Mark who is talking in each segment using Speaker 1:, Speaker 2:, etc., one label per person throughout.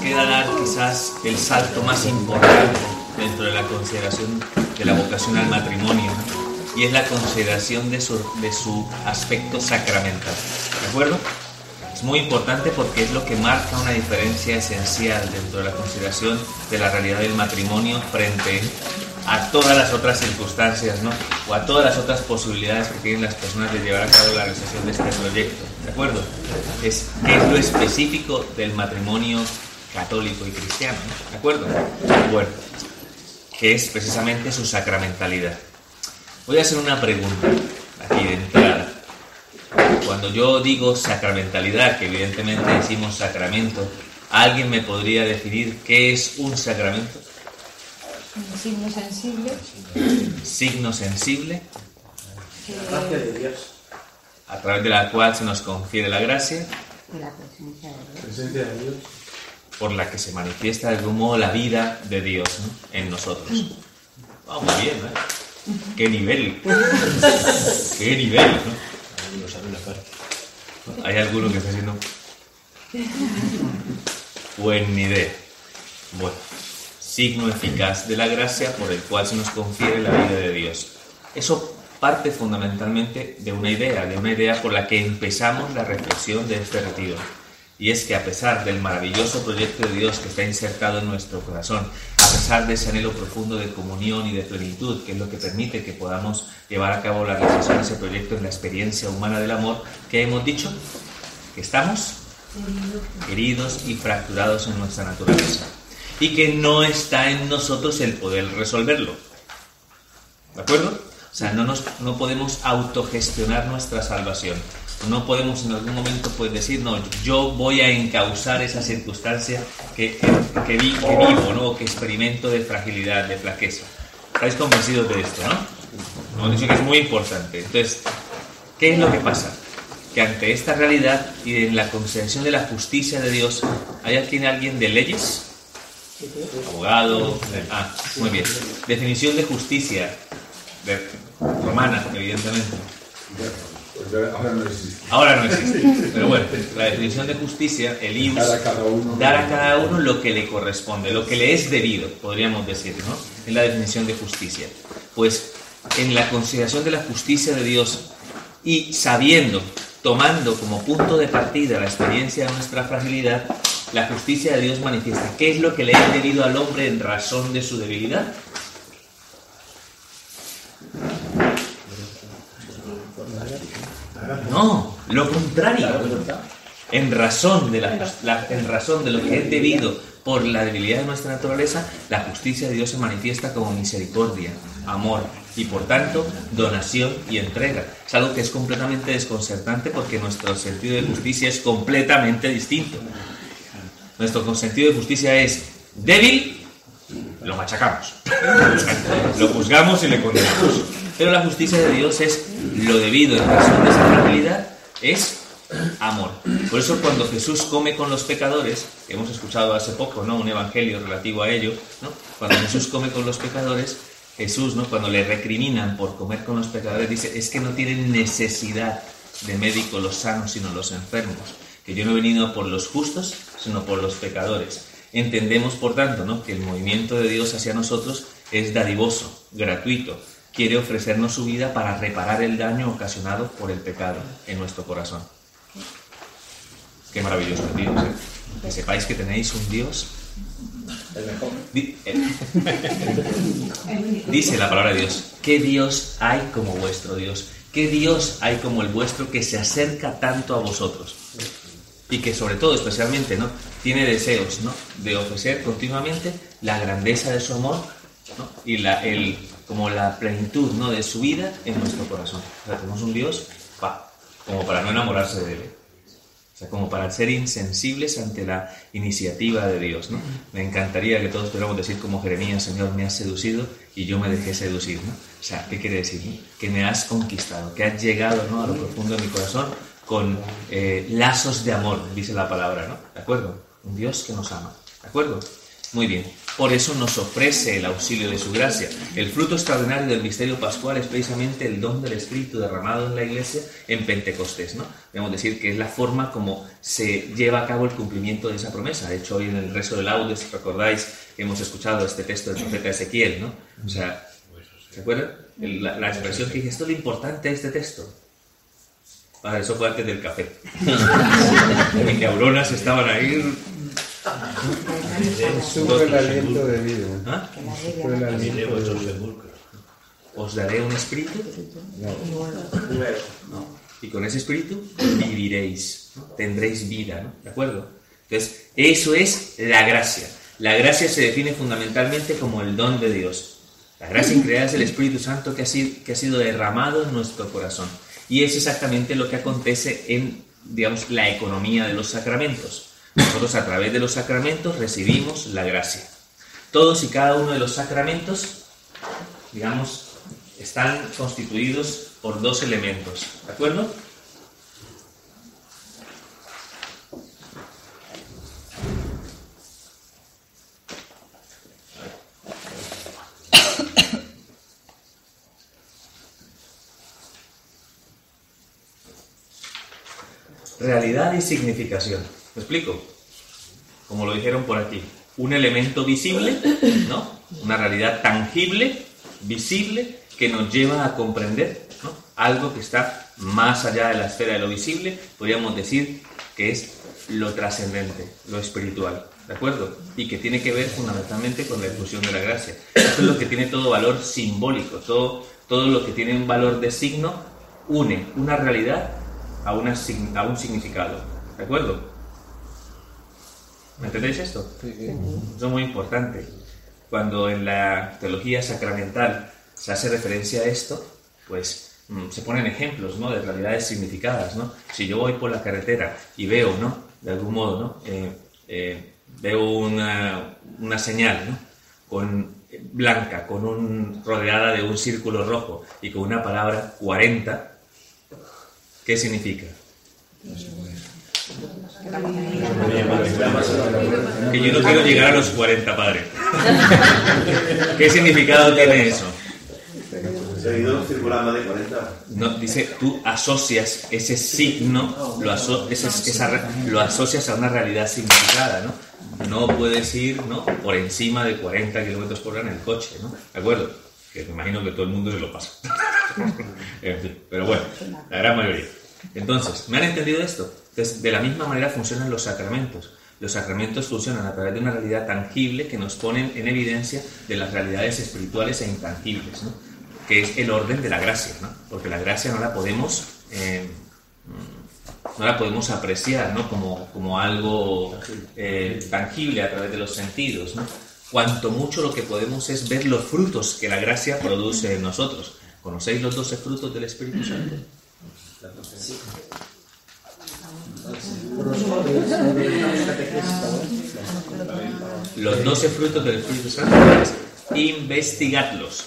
Speaker 1: queda dar quizás el salto más importante dentro de la consideración de la vocación al matrimonio y es la consideración de su, de su aspecto sacramental. ¿De acuerdo? Es muy importante porque es lo que marca una diferencia esencial dentro de la consideración de la realidad del matrimonio frente a todas las otras circunstancias, ¿no? O a todas las otras posibilidades que tienen las personas de llevar a cabo la realización de este proyecto, ¿de acuerdo? Es es lo específico del matrimonio católico y cristiano, ¿de acuerdo? Bueno, que es precisamente su sacramentalidad. Voy a hacer una pregunta aquí de entrada. Cuando yo digo sacramentalidad, que evidentemente decimos sacramento, ¿alguien me podría definir qué es un sacramento?
Speaker 2: Un signo sensible.
Speaker 1: Signo sensible.
Speaker 3: La gracia de Dios.
Speaker 1: A través de la cual se nos confiere la gracia,
Speaker 2: De la presencia de Dios.
Speaker 3: Presencia de Dios.
Speaker 1: Por la que se manifiesta de algún modo la vida de Dios ¿no? en nosotros. Muy bien, ¿no? ¡Qué nivel! ¡Qué nivel! ¿no? Hay alguno que está haciendo. Buen idea. Bueno, signo eficaz de la gracia por el cual se nos confiere la vida de Dios. Eso parte fundamentalmente de una idea, de una idea por la que empezamos la reflexión de este retiro. Y es que a pesar del maravilloso proyecto de Dios que está insertado en nuestro corazón, a pesar de ese anhelo profundo de comunión y de plenitud, que es lo que permite que podamos llevar a cabo la realización de ese proyecto en la experiencia humana del amor, que hemos dicho que estamos heridos y fracturados en nuestra naturaleza y que no está en nosotros el poder resolverlo. ¿De acuerdo? O sea, no, nos, no podemos autogestionar nuestra salvación. No podemos en algún momento pues, decir, no, yo voy a encauzar esa circunstancia que, que, que vi- que vivo, ¿no? que experimento de fragilidad, de flaqueza. ¿Estáis convencidos de esto, no? Hemos dicho que es muy importante. Entonces, ¿qué es lo que pasa? Que ante esta realidad y en la consideración de la justicia de Dios, ¿hay aquí alguien de leyes? Abogado. Ah, muy bien. Definición de justicia. Romana, evidentemente.
Speaker 4: Ahora no existe.
Speaker 1: Ahora no existe. Pero bueno, la definición de justicia, el ius,
Speaker 4: Dar a cada uno.
Speaker 1: dar a cada uno lo que le corresponde, lo que le es debido, podríamos decir, ¿no? Es la definición de justicia. Pues en la consideración de la justicia de Dios y sabiendo, tomando como punto de partida la experiencia de nuestra fragilidad, la justicia de Dios manifiesta qué es lo que le es debido al hombre en razón de su debilidad. No, lo contrario. En razón, de la, la- en razón de lo que es debido por la debilidad de nuestra naturaleza, la justicia de Dios se manifiesta como misericordia, amor y por tanto donación y entrega. Es algo que es completamente desconcertante porque nuestro sentido de justicia es completamente distinto. Nuestro sentido de justicia es débil, lo machacamos, lo juzgamos y le condenamos. Pero la justicia de Dios es lo debido en razón de esa fragilidad, es amor. Por eso cuando Jesús come con los pecadores, hemos escuchado hace poco, ¿no? Un evangelio relativo a ello, ¿no? Cuando Jesús come con los pecadores, Jesús, ¿no? Cuando le recriminan por comer con los pecadores, dice, es que no tienen necesidad de médico los sanos, sino los enfermos. Que yo no he venido por los justos, sino por los pecadores. Entendemos, por tanto, ¿no? que el movimiento de Dios hacia nosotros es dadivoso, gratuito. Quiere ofrecernos su vida para reparar el daño ocasionado por el pecado en nuestro corazón. Qué maravilloso Dios, ¿eh? Que sepáis que tenéis un Dios.
Speaker 3: El mejor.
Speaker 1: Eh, Dice la palabra de Dios, ¿qué Dios hay como vuestro Dios? ¿Qué Dios hay como el vuestro que se acerca tanto a vosotros? Y que sobre todo, especialmente, ¿no? Tiene deseos, ¿no? De ofrecer continuamente la grandeza de su amor, ¿no? Y la, el, como la plenitud, ¿no? De su vida en nuestro corazón. O sea, tenemos un Dios, pa, como para no enamorarse de él. O sea, como para ser insensibles ante la iniciativa de Dios, ¿no? Me encantaría que todos pudiéramos decir como Jeremías, Señor, me has seducido y yo me dejé seducir, ¿no? O sea, ¿qué quiere decir? no? Que me has conquistado, que has llegado, ¿no? A lo profundo de mi corazón con eh, lazos de amor, dice la palabra, ¿no? ¿De acuerdo? Un Dios que nos ama, ¿de acuerdo? Muy bien. Por eso nos ofrece el auxilio de su gracia. El fruto extraordinario del misterio pascual es precisamente el don del Espíritu derramado en la iglesia en Pentecostés, ¿no? Debemos decir que es la forma como se lleva a cabo el cumplimiento de esa promesa. De hecho, hoy en el resto del audio, si recordáis, hemos escuchado este texto del profeta Ezequiel, ¿no? O sea, ¿se acuerdan? La, la expresión que dije, esto es lo importante de este texto. Ah, eso fue antes del café. Mis neuronas estaban ahí.
Speaker 5: Sube el aliento de vida.
Speaker 1: ¿Ah?
Speaker 5: El
Speaker 2: no
Speaker 5: aliento de vida.
Speaker 1: Os daré un espíritu
Speaker 3: Primero.
Speaker 1: y con ese espíritu viviréis, ¿no? tendréis vida, ¿no? ¿De acuerdo? Entonces, eso es la gracia. La gracia se define fundamentalmente como el don de Dios. La gracia increada es el Espíritu Santo que ha, sido, que ha sido derramado en nuestro corazón. Y es exactamente lo que acontece en, digamos, la economía de los sacramentos. Nosotros a través de los sacramentos recibimos la gracia. Todos y cada uno de los sacramentos, digamos, están constituidos por dos elementos. ¿De acuerdo? Realidad y significación. ¿Me explico? Como lo dijeron por aquí. Un elemento visible, ¿no? Una realidad tangible, visible, que nos lleva a comprender algo que está más allá de la esfera de lo visible, podríamos decir que es lo trascendente, lo espiritual, ¿de acuerdo? Y que tiene que ver fundamentalmente con la difusión de la gracia. Esto es lo que tiene todo valor simbólico, todo, todo lo que tiene un valor de signo une una realidad a, una, a un significado, ¿de acuerdo? ¿Me entendéis esto? Eso es muy importante. Cuando en la teología sacramental se hace referencia a esto, pues mm, se ponen ejemplos ¿no? de realidades significadas. ¿no? Si yo voy por la carretera y veo, ¿no? de algún modo, ¿no? Eh, eh, veo una, una señal ¿no? con, blanca, con un, rodeada de un círculo rojo y con una palabra 40, ¿qué significa? Que yo no quiero llegar a los 40, padre. ¿Qué significado tiene eso?
Speaker 6: Seguidor circulando de 40.
Speaker 1: No, dice, tú asocias ese signo, lo, aso- esa re- lo asocias a una realidad significada, ¿no? No puedes ir ¿no? por encima de 40 kilómetros por hora en el coche, ¿no? ¿De acuerdo? Que me imagino que todo el mundo se lo pasa. en fin, pero bueno, la gran mayoría. Entonces, ¿me han entendido esto? Entonces, de la misma manera funcionan los sacramentos. Los sacramentos funcionan a través de una realidad tangible que nos ponen en evidencia de las realidades espirituales e intangibles, ¿no? que es el orden de la gracia, ¿no? porque la gracia no la podemos, eh, no la podemos apreciar ¿no? como, como algo eh, tangible a través de los sentidos. ¿no? Cuanto mucho lo que podemos es ver los frutos que la gracia produce en nosotros. ¿Conocéis los 12 frutos del Espíritu Santo? Los 12 frutos del Espíritu Santo es investigadlos.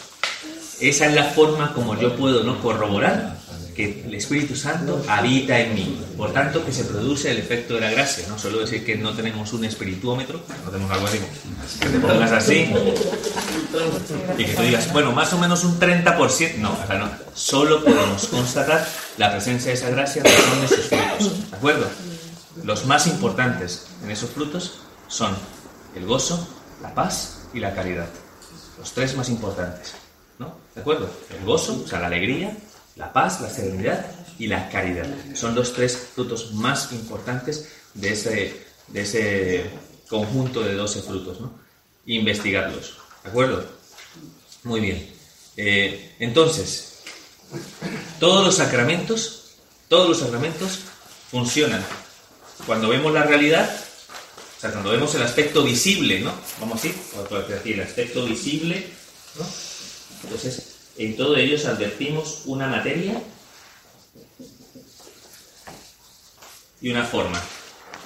Speaker 1: Esa es la forma como yo puedo no corroborar que el Espíritu Santo habita en mí. Por tanto, que se produce el efecto de la gracia. No solo decir que no tenemos un espirituómetro, no tenemos algo así, que te pongas así y que tú digas, bueno, más o menos un 30%. No, o sea, no. Solo podemos constatar la presencia de esa gracia en de sus frutos. ¿De acuerdo? Los más importantes en esos frutos son el gozo, la paz y la caridad. Los tres más importantes. ¿No? ¿De acuerdo? El gozo, o sea, la alegría, la paz, la serenidad y la caridad. Son los tres frutos más importantes de ese, de ese conjunto de 12 frutos. ¿no? Investigarlos. ¿De acuerdo? Muy bien. Eh, entonces, todos los sacramentos, todos los sacramentos funcionan. Cuando vemos la realidad, o sea, cuando vemos el aspecto visible, ¿no? Vamos así, el aspecto visible, ¿no? Entonces, en todo ello advertimos una materia y una forma,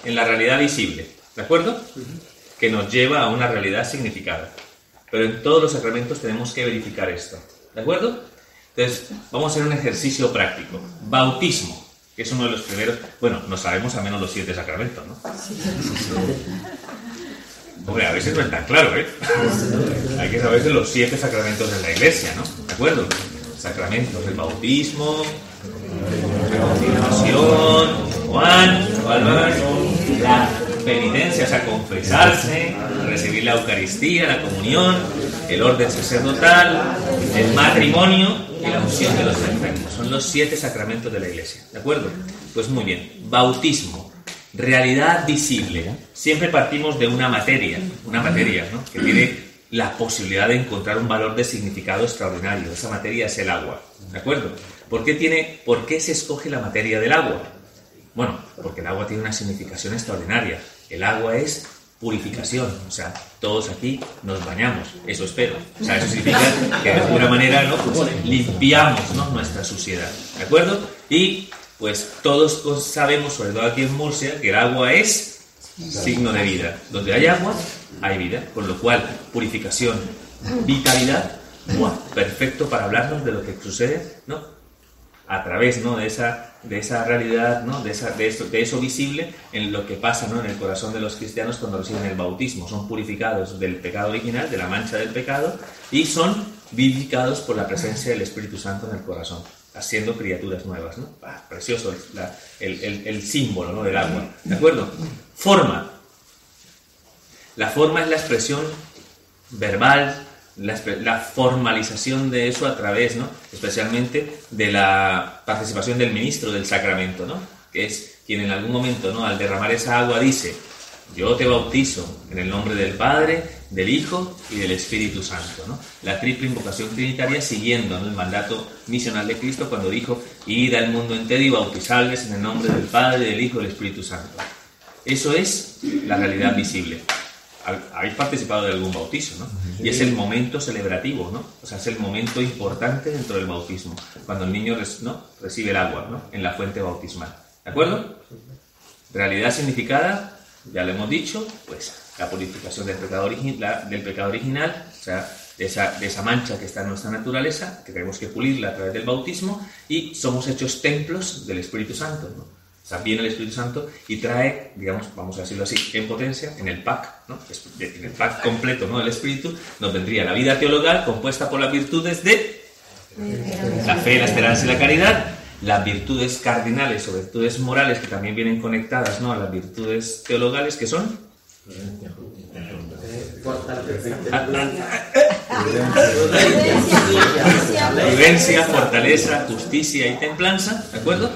Speaker 1: en la realidad visible, ¿de acuerdo? Que nos lleva a una realidad significada. Pero en todos los sacramentos tenemos que verificar esto, ¿de acuerdo? Entonces, vamos a hacer un ejercicio práctico. Bautismo, que es uno de los primeros, bueno, no sabemos al menos los siete sacramentos, ¿no? Hombre, a veces no es tan claro, ¿eh? Hay que saber de los siete sacramentos de la iglesia, ¿no? ¿De acuerdo? Sacramentos, el bautismo, la confirmación, Juan, la penitencia, o sea, confesarse, recibir la Eucaristía, la comunión, el orden sacerdotal, el matrimonio y la unción de los enfermos. Son los siete sacramentos de la iglesia, ¿de acuerdo? Pues muy bien. Bautismo, realidad visible. Siempre partimos de una materia, una materia, ¿no? Que tiene la posibilidad de encontrar un valor de significado extraordinario. Esa materia es el agua, ¿de acuerdo? ¿Por qué, tiene, ¿Por qué se escoge la materia del agua? Bueno, porque el agua tiene una significación extraordinaria. El agua es purificación, o sea, todos aquí nos bañamos, eso espero. O sea, eso significa que de alguna manera ¿no? Pues limpiamos ¿no? nuestra suciedad, ¿de acuerdo? Y pues todos sabemos, sobre todo aquí en Murcia, que el agua es signo de vida. Donde hay agua, hay vida, con lo cual purificación, vitalidad, perfecto para hablarnos de lo que sucede, ¿no? a través ¿no? de, esa, de esa realidad, ¿no? de, esa, de, de eso visible en lo que pasa ¿no? en el corazón de los cristianos cuando reciben el bautismo. Son purificados del pecado original, de la mancha del pecado, y son vivificados por la presencia del Espíritu Santo en el corazón, haciendo criaturas nuevas. ¿no? Ah, precioso el, el, el, símbolo ¿no? del agua. ¿De acuerdo? Forma. La forma es la expresión verbal, la, formalización de eso a través, ¿no? especialmente de la participación del ministro del sacramento, ¿no? que es quien en algún momento, ¿no? al derramar esa agua, dice, yo te bautizo en el nombre del Padre, del Hijo y del Espíritu Santo. ¿no? La triple invocación trinitaria siguiendo el mandato misional de Cristo cuando dijo, id al mundo entero y bautizarles en el nombre del Padre, del Hijo y del Espíritu Santo. Eso es la realidad visible habéis participado de algún bautizo, ¿no? Y es el momento celebrativo, ¿no? O sea, es el momento importante dentro del bautismo, cuando el niño ¿no? recibe el agua, ¿no? En la fuente bautismal. ¿De acuerdo? Realidad significada, ya lo hemos dicho, pues la purificación del pecado, del pecado original, o sea, de esa, de esa mancha que está en nuestra naturaleza, que tenemos que pulirla a través del bautismo, y somos hechos templos del Espíritu Santo, ¿no? O sea, viene el Espíritu Santo y trae, digamos, vamos a decirlo así, en potencia, en el pack, ¿no? en el pack completo ¿no? del Espíritu, nos vendría la vida teologal compuesta por las virtudes de la fe, la esperanza y la caridad, las virtudes cardinales o virtudes morales que también vienen conectadas ¿no? a las virtudes teologales que son prudencia, fortaleza, justicia y templanza, ¿de acuerdo?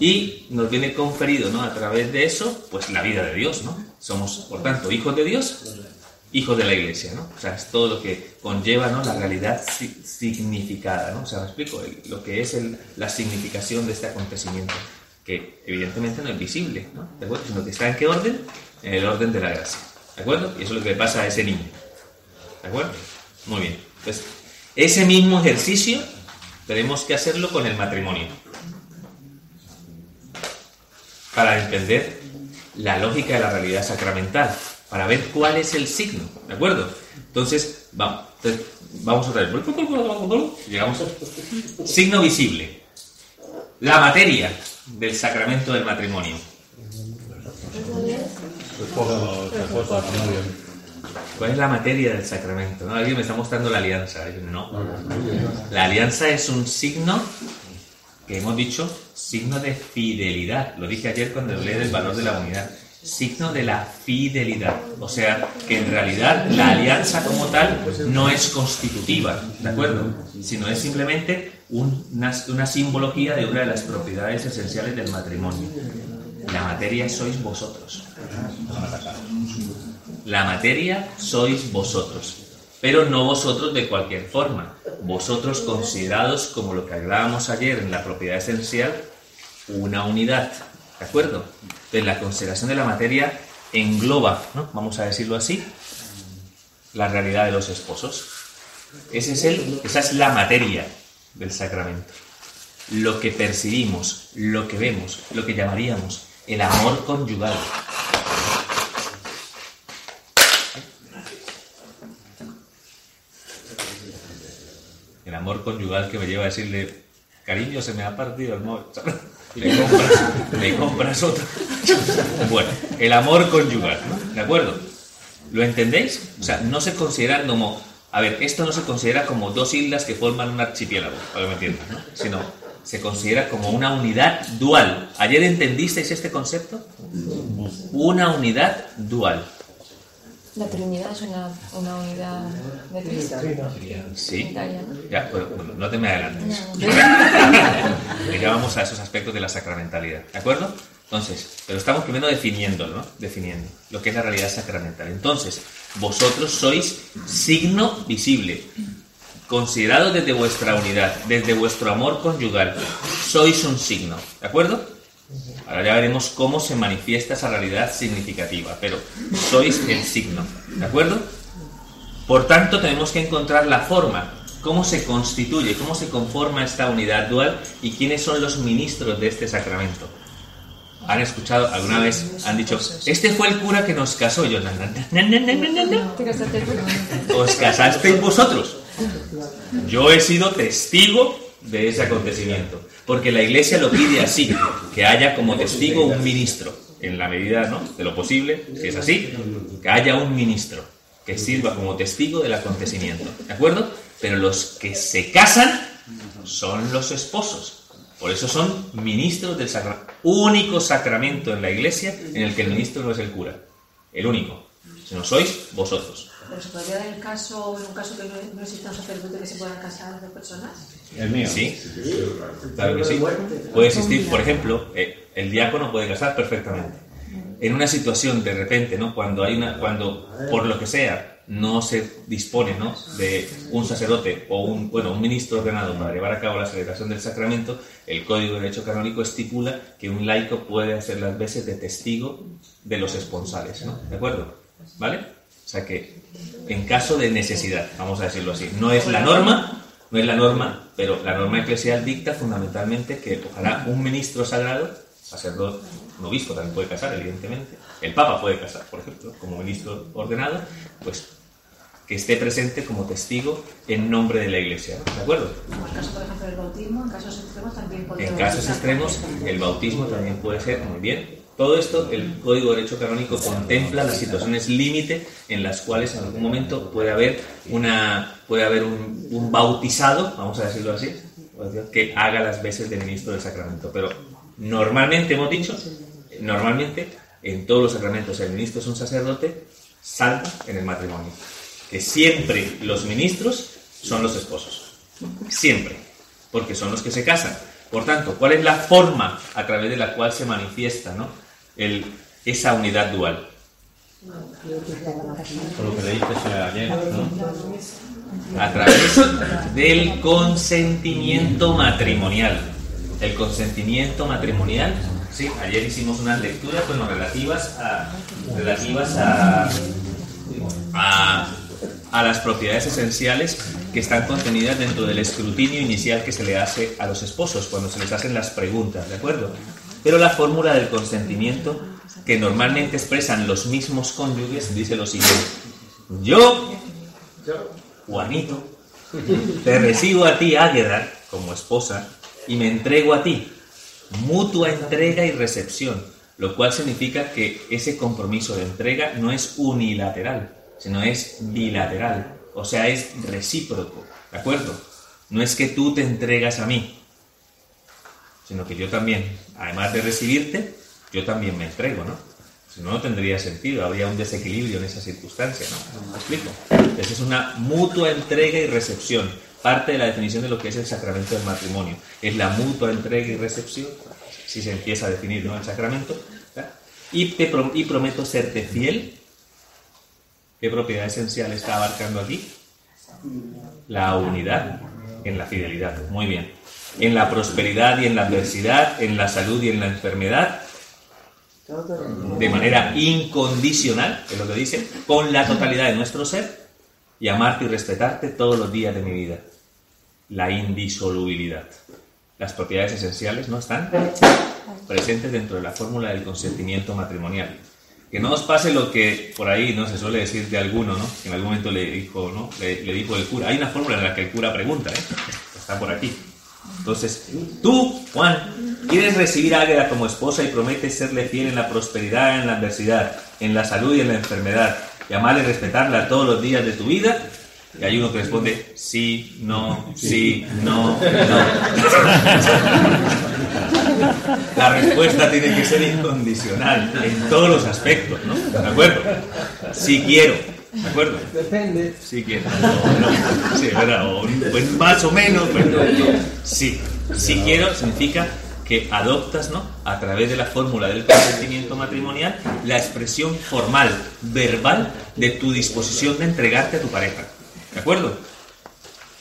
Speaker 1: Y nos viene conferido ¿no? a través de eso pues la vida de Dios ¿no? somos por tanto hijos de Dios hijos de la iglesia ¿no? o sea es todo lo que conlleva ¿no? la realidad significada ¿no? o sea me explico lo que es la significación de este acontecimiento que evidentemente no es visible ¿no? ¿De acuerdo? sino que está en qué orden en el orden de la gracia ¿de acuerdo? y eso es lo que le pasa a ese niño ¿de acuerdo? muy bien pues ese mismo ejercicio tenemos que hacerlo con el matrimonio para entender la lógica de la realidad sacramental, para ver cuál es el signo, ¿de acuerdo? Entonces, vamos, vamos otra vez. Llegamos signo visible. La materia del sacramento del matrimonio. ¿Cuál es la materia del sacramento? ¿No? Alguien me está mostrando la alianza. No. La alianza es un signo que hemos dicho signo de fidelidad. Lo dije ayer cuando hablé del valor de la unidad. Signo de la fidelidad. O sea, que en realidad la alianza como tal no es constitutiva, ¿de acuerdo? Sino es simplemente una, una simbología de una de las propiedades esenciales del matrimonio. La materia sois vosotros. La materia sois vosotros pero no vosotros de cualquier forma. Vosotros considerados como lo que hablábamos ayer en la propiedad esencial, una unidad. ¿De acuerdo? Entonces la consideración de la materia engloba, ¿no? vamos a decirlo así, la realidad de los esposos. Esa es la materia del sacramento. Lo que percibimos, lo que vemos, lo que llamaríamos el amor conyugal. Amor conyugal que me lleva a decirle, cariño, se me ha partido el móvil. Me compras, otro. Bueno, el amor conyugal, ¿no? ¿De acuerdo? ¿Lo entendéis? O sea, no se consideran como... A ver, esto no se considera como dos islas que forman un archipiélago, para que me entiendan, ¿no? Sino se considera como una unidad dual. ¿Ayer entendisteis este concepto? Una unidad dual.
Speaker 7: La Trinidad es una, una unidad de Cristo.
Speaker 1: Sí.
Speaker 7: ¿no?
Speaker 1: Ya, bueno, no te me adelantes. Que ya vamos a esos aspectos de la sacramentalidad, ¿de acuerdo? Entonces, pero estamos primero definiendo, ¿no? Definiendo lo que es la realidad sacramental. Entonces, vosotros sois signo visible, considerado desde vuestra unidad, desde vuestro amor conyugal, sois un signo, ¿de acuerdo? Ahora ya veremos cómo se manifiesta esa realidad significativa, pero sois el signo, ¿de acuerdo? Por tanto, tenemos que encontrar la forma, cómo se constituye, cómo se conforma esta unidad dual y quiénes son los ministros de este sacramento. ¿Han escuchado alguna vez? Han dicho, este fue el cura que nos casó. Yo, "Na, na, na, na, na, na, na, na".
Speaker 7: Te casaste tú.
Speaker 1: os casasteis vosotros. Yo he sido testigo de ese acontecimiento, porque la Iglesia lo pide así, que haya como testigo un ministro, en la medida de lo posible, si es así, que haya un ministro que sirva como testigo del acontecimiento, ¿de acuerdo? Pero los que se casan son los esposos. Por eso son ministros del sacramento. Único sacramento en la iglesia en el que el ministro no es el cura. El único. Si no sois vosotros.
Speaker 8: Pero se podría dar el caso, en un caso que no, no exista un sacerdote que se puedan casar las dos personas.
Speaker 5: El mío.
Speaker 1: Sí, claro que sí. Puede existir, por ejemplo, eh, el diácono puede casar perfectamente. En una situación de repente, ¿no? Cuando hay una, cuando por lo que sea no se dispone, ¿no? De un sacerdote o un, bueno, un ministro ordenado para llevar a cabo la celebración del sacramento, el Código de Derecho Canónico estipula que un laico puede hacer las veces de testigo de los esponsales, ¿no? ¿De acuerdo? ¿Vale? O sea que en caso de necesidad, vamos a decirlo así, no es la norma, no es la norma, pero la norma eclesial dicta fundamentalmente que ojalá un ministro sagrado, sacerdote, un obispo también puede casar, evidentemente, el Papa puede casar, por ejemplo, como ministro ordenado, pues que esté presente como testigo en nombre de la Iglesia, ¿de acuerdo?
Speaker 8: Como el caso, por ejemplo, del bautismo, en casos extremos también podría
Speaker 1: En casos extremos, el bautismo también puede ser muy bien. Todo esto, el Código de Derecho Canónico contempla las situaciones límite en las cuales en algún momento puede haber una puede haber un, bautizado, vamos a decirlo así, que haga las veces de ministro del sacramento. Pero normalmente hemos dicho, normalmente en todos los sacramentos el ministro es un sacerdote, salvo en el matrimonio. Que siempre los ministros son los esposos. Siempre. Porque son los que se casan. Por tanto, ¿cuál es la forma a través de la cual se manifiesta ¿no? El, esa unidad dual?
Speaker 5: Por lo que le dijiste ayer, ¿no?
Speaker 1: A través del consentimiento matrimonial. El consentimiento matrimonial, sí, ayer hicimos unas lecturas bueno, relativas a relativas a, a, a las propiedades esenciales que están contenidas dentro del escrutinio inicial que se le hace a los esposos cuando se les hacen las preguntas, ¿de acuerdo? Pero la fórmula del consentimiento que normalmente expresan los mismos cónyuges dice lo siguiente: Yo, Juanito, te recibo a ti, Águeda, como esposa, y me entrego a ti. Mutua entrega y recepción, lo cual significa que ese compromiso de entrega no es unilateral, sino es bilateral, o sea, es recíproco, ¿de acuerdo? No es que tú te entregas a mí, sino que yo también, además de recibirte, yo también me entrego, ¿no? Si no, no tendría sentido, habría un desequilibrio en esa circunstancia, ¿no? ¿Me explico? Esa es una mutua entrega y recepción, parte de la definición de lo que es el sacramento del matrimonio. Es la mutua entrega y recepción, si se empieza a definir ¿no? el sacramento, y, te y prometo serte fiel. ¿Qué propiedad esencial está abarcando aquí? La unidad en la fidelidad. Muy bien. En la prosperidad y en la adversidad, en la salud y en la enfermedad, de manera incondicional, es lo que dice, con la totalidad de nuestro ser, y amarte y respetarte todos los días de mi vida. La indisolubilidad. Las propiedades esenciales no están presentes dentro de la fórmula del consentimiento matrimonial. Que no os pase lo que por ahí no se suele decir de alguno, ¿no? Que en algún momento le dijo, ¿no? Le, le dijo el cura. Hay una fórmula en la que el cura pregunta, ¿eh? Está por aquí. Entonces, tú, Juan, quieres recibir a Águeda como esposa y prometes serle fiel en la prosperidad, en la adversidad, en la salud y en la enfermedad, y amarla y respetarla todos los días de tu vida? Y hay uno que responde sí, no, sí, no, no. La respuesta tiene que ser incondicional en todos los aspectos, ¿no? ¿De acuerdo? Sí quiero, ¿de acuerdo?
Speaker 3: Depende.
Speaker 1: Sí quiero. No, no. Sí, verdad. O, pues más o menos, pero sí. Sí quiero significa que adoptas, ¿no? A través de la fórmula del consentimiento matrimonial, la expresión formal, verbal, de tu disposición de entregarte a tu pareja. ¿De acuerdo?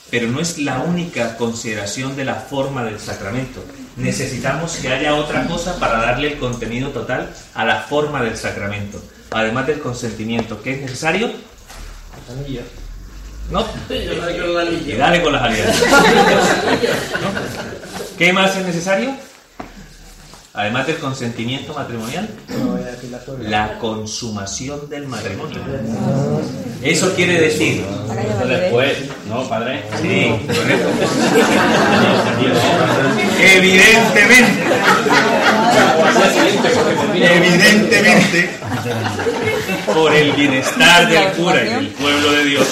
Speaker 1: Pero no es la única consideración de la forma del sacramento. Necesitamos que haya otra cosa para darle el contenido total a la forma del sacramento. Además del consentimiento, ¿qué es necesario? ¿No? Y dale con las alianzas. ¿Qué más es necesario? Además del consentimiento matrimonial,
Speaker 3: la
Speaker 1: consumación del matrimonio. Eso quiere decir,
Speaker 5: después, ¿no, padre?
Speaker 1: sí, correcto. evidentemente, evidentemente, por el bienestar del cura y del pueblo de Dios,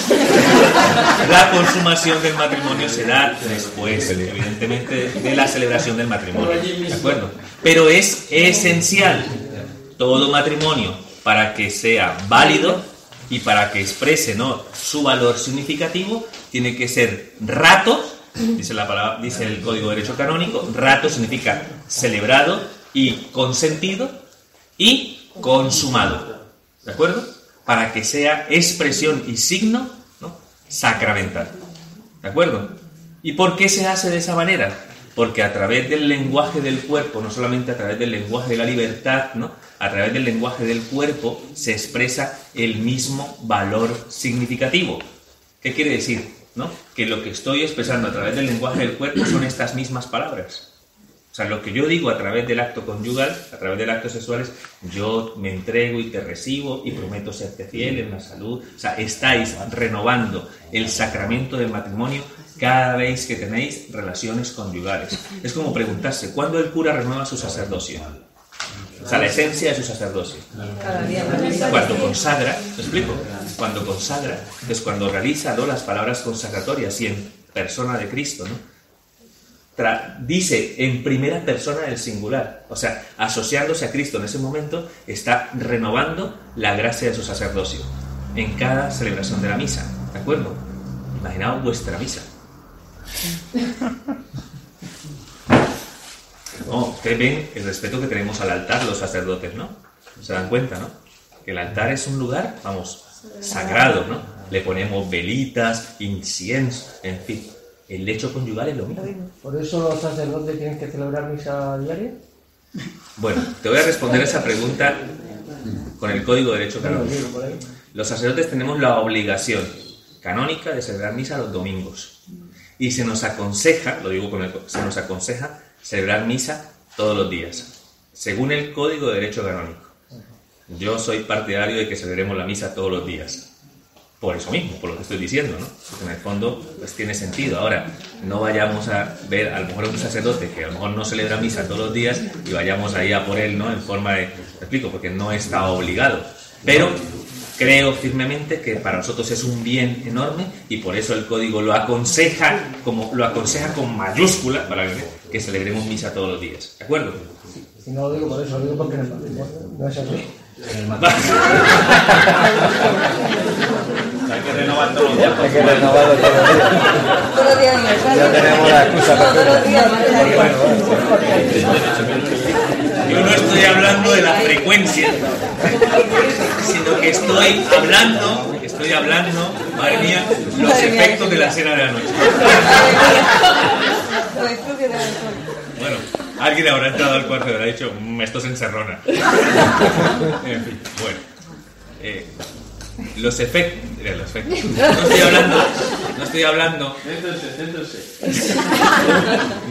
Speaker 1: la consumación del matrimonio se da después, evidentemente, de la celebración del matrimonio. ¿De acuerdo? Pero es esencial todo matrimonio para que sea válido y para que exprese ¿no? su valor significativo, tiene que ser rato, dice, la palabra, dice el Código de Derecho Canónico, rato significa celebrado y consentido y consumado. ¿De acuerdo? Para que sea expresión y signo ¿no? sacramental. ¿De acuerdo? ¿Y por qué se hace de esa manera? Porque a través del lenguaje del cuerpo, no solamente a través del lenguaje de la libertad, ¿no? a través del lenguaje del cuerpo se expresa el mismo valor significativo. ¿Qué quiere decir? ¿No? Que lo que estoy expresando a través del lenguaje del cuerpo son estas mismas palabras. O sea, lo que yo digo a través del acto conyugal, a través del acto sexual es yo me entrego y te recibo y prometo serte fiel en la salud. O sea, estáis renovando el sacramento del matrimonio cada vez que tenéis relaciones conyugales. Es como preguntarse, ¿cuándo el cura renueva su sacerdocio? O sea, la esencia de su sacerdocio. Cuando consagra, ¿me explico? Cuando consagra, es cuando realiza ¿no? las palabras consagratorias y en persona de Cristo, ¿no? Tra- dice en primera persona del singular, o sea, asociándose a Cristo en ese momento, está renovando la gracia de su sacerdocio en cada celebración de la misa, ¿de acuerdo? Imaginaos vuestra misa. No, ustedes ven el respeto que tenemos al altar los sacerdotes, ¿no? Se dan cuenta, ¿no? Que el altar es un lugar, vamos, sagrado, ¿no? Le ponemos velitas, incienso, en fin. El lecho conyugal es lo mismo.
Speaker 3: Por eso los sacerdotes tienen que celebrar misa diaria.
Speaker 1: Bueno, te voy a responder esa pregunta con el Código de Derecho Canónico. Los sacerdotes tenemos la obligación canónica de celebrar misa los domingos. Y se nos aconseja, lo digo con el, se nos aconseja celebrar misa todos los días, según el Código de Derecho Canónico. Yo soy partidario de que celebremos la misa todos los días. Por eso mismo, por lo que estoy diciendo, ¿no? Porque en el fondo, pues tiene sentido. Ahora, no vayamos a ver a lo mejor a un sacerdote que a lo mejor no celebra misa todos los días y vayamos ahí a por él, ¿no? En forma de. Te explico, porque no está obligado. Pero creo firmemente que para nosotros es un bien enorme y por eso el código lo aconseja, como lo aconseja con mayúscula, para que, que celebremos misa todos los días. ¿De acuerdo?
Speaker 3: Si no lo digo por eso, lo digo porque no es así.
Speaker 5: Hay que renovar todos los días.
Speaker 9: Hay que renovarlo todos los días.
Speaker 7: Todos los días aniversario.
Speaker 9: Ya tenemos la excusa
Speaker 7: Todos los días aniversario.
Speaker 1: Yo no estoy hablando de la frecuencia, sino que estoy hablando, estoy hablando, madre mía, los
Speaker 7: Madre mía,
Speaker 1: efectos de la cena de la noche. Bueno, alguien habrá entrado al cuarto y habrá dicho, "Mm, esto se encerrona. en fin, bueno. eh, los efectos. mira, los efectos. No estoy hablando. No estoy hablando.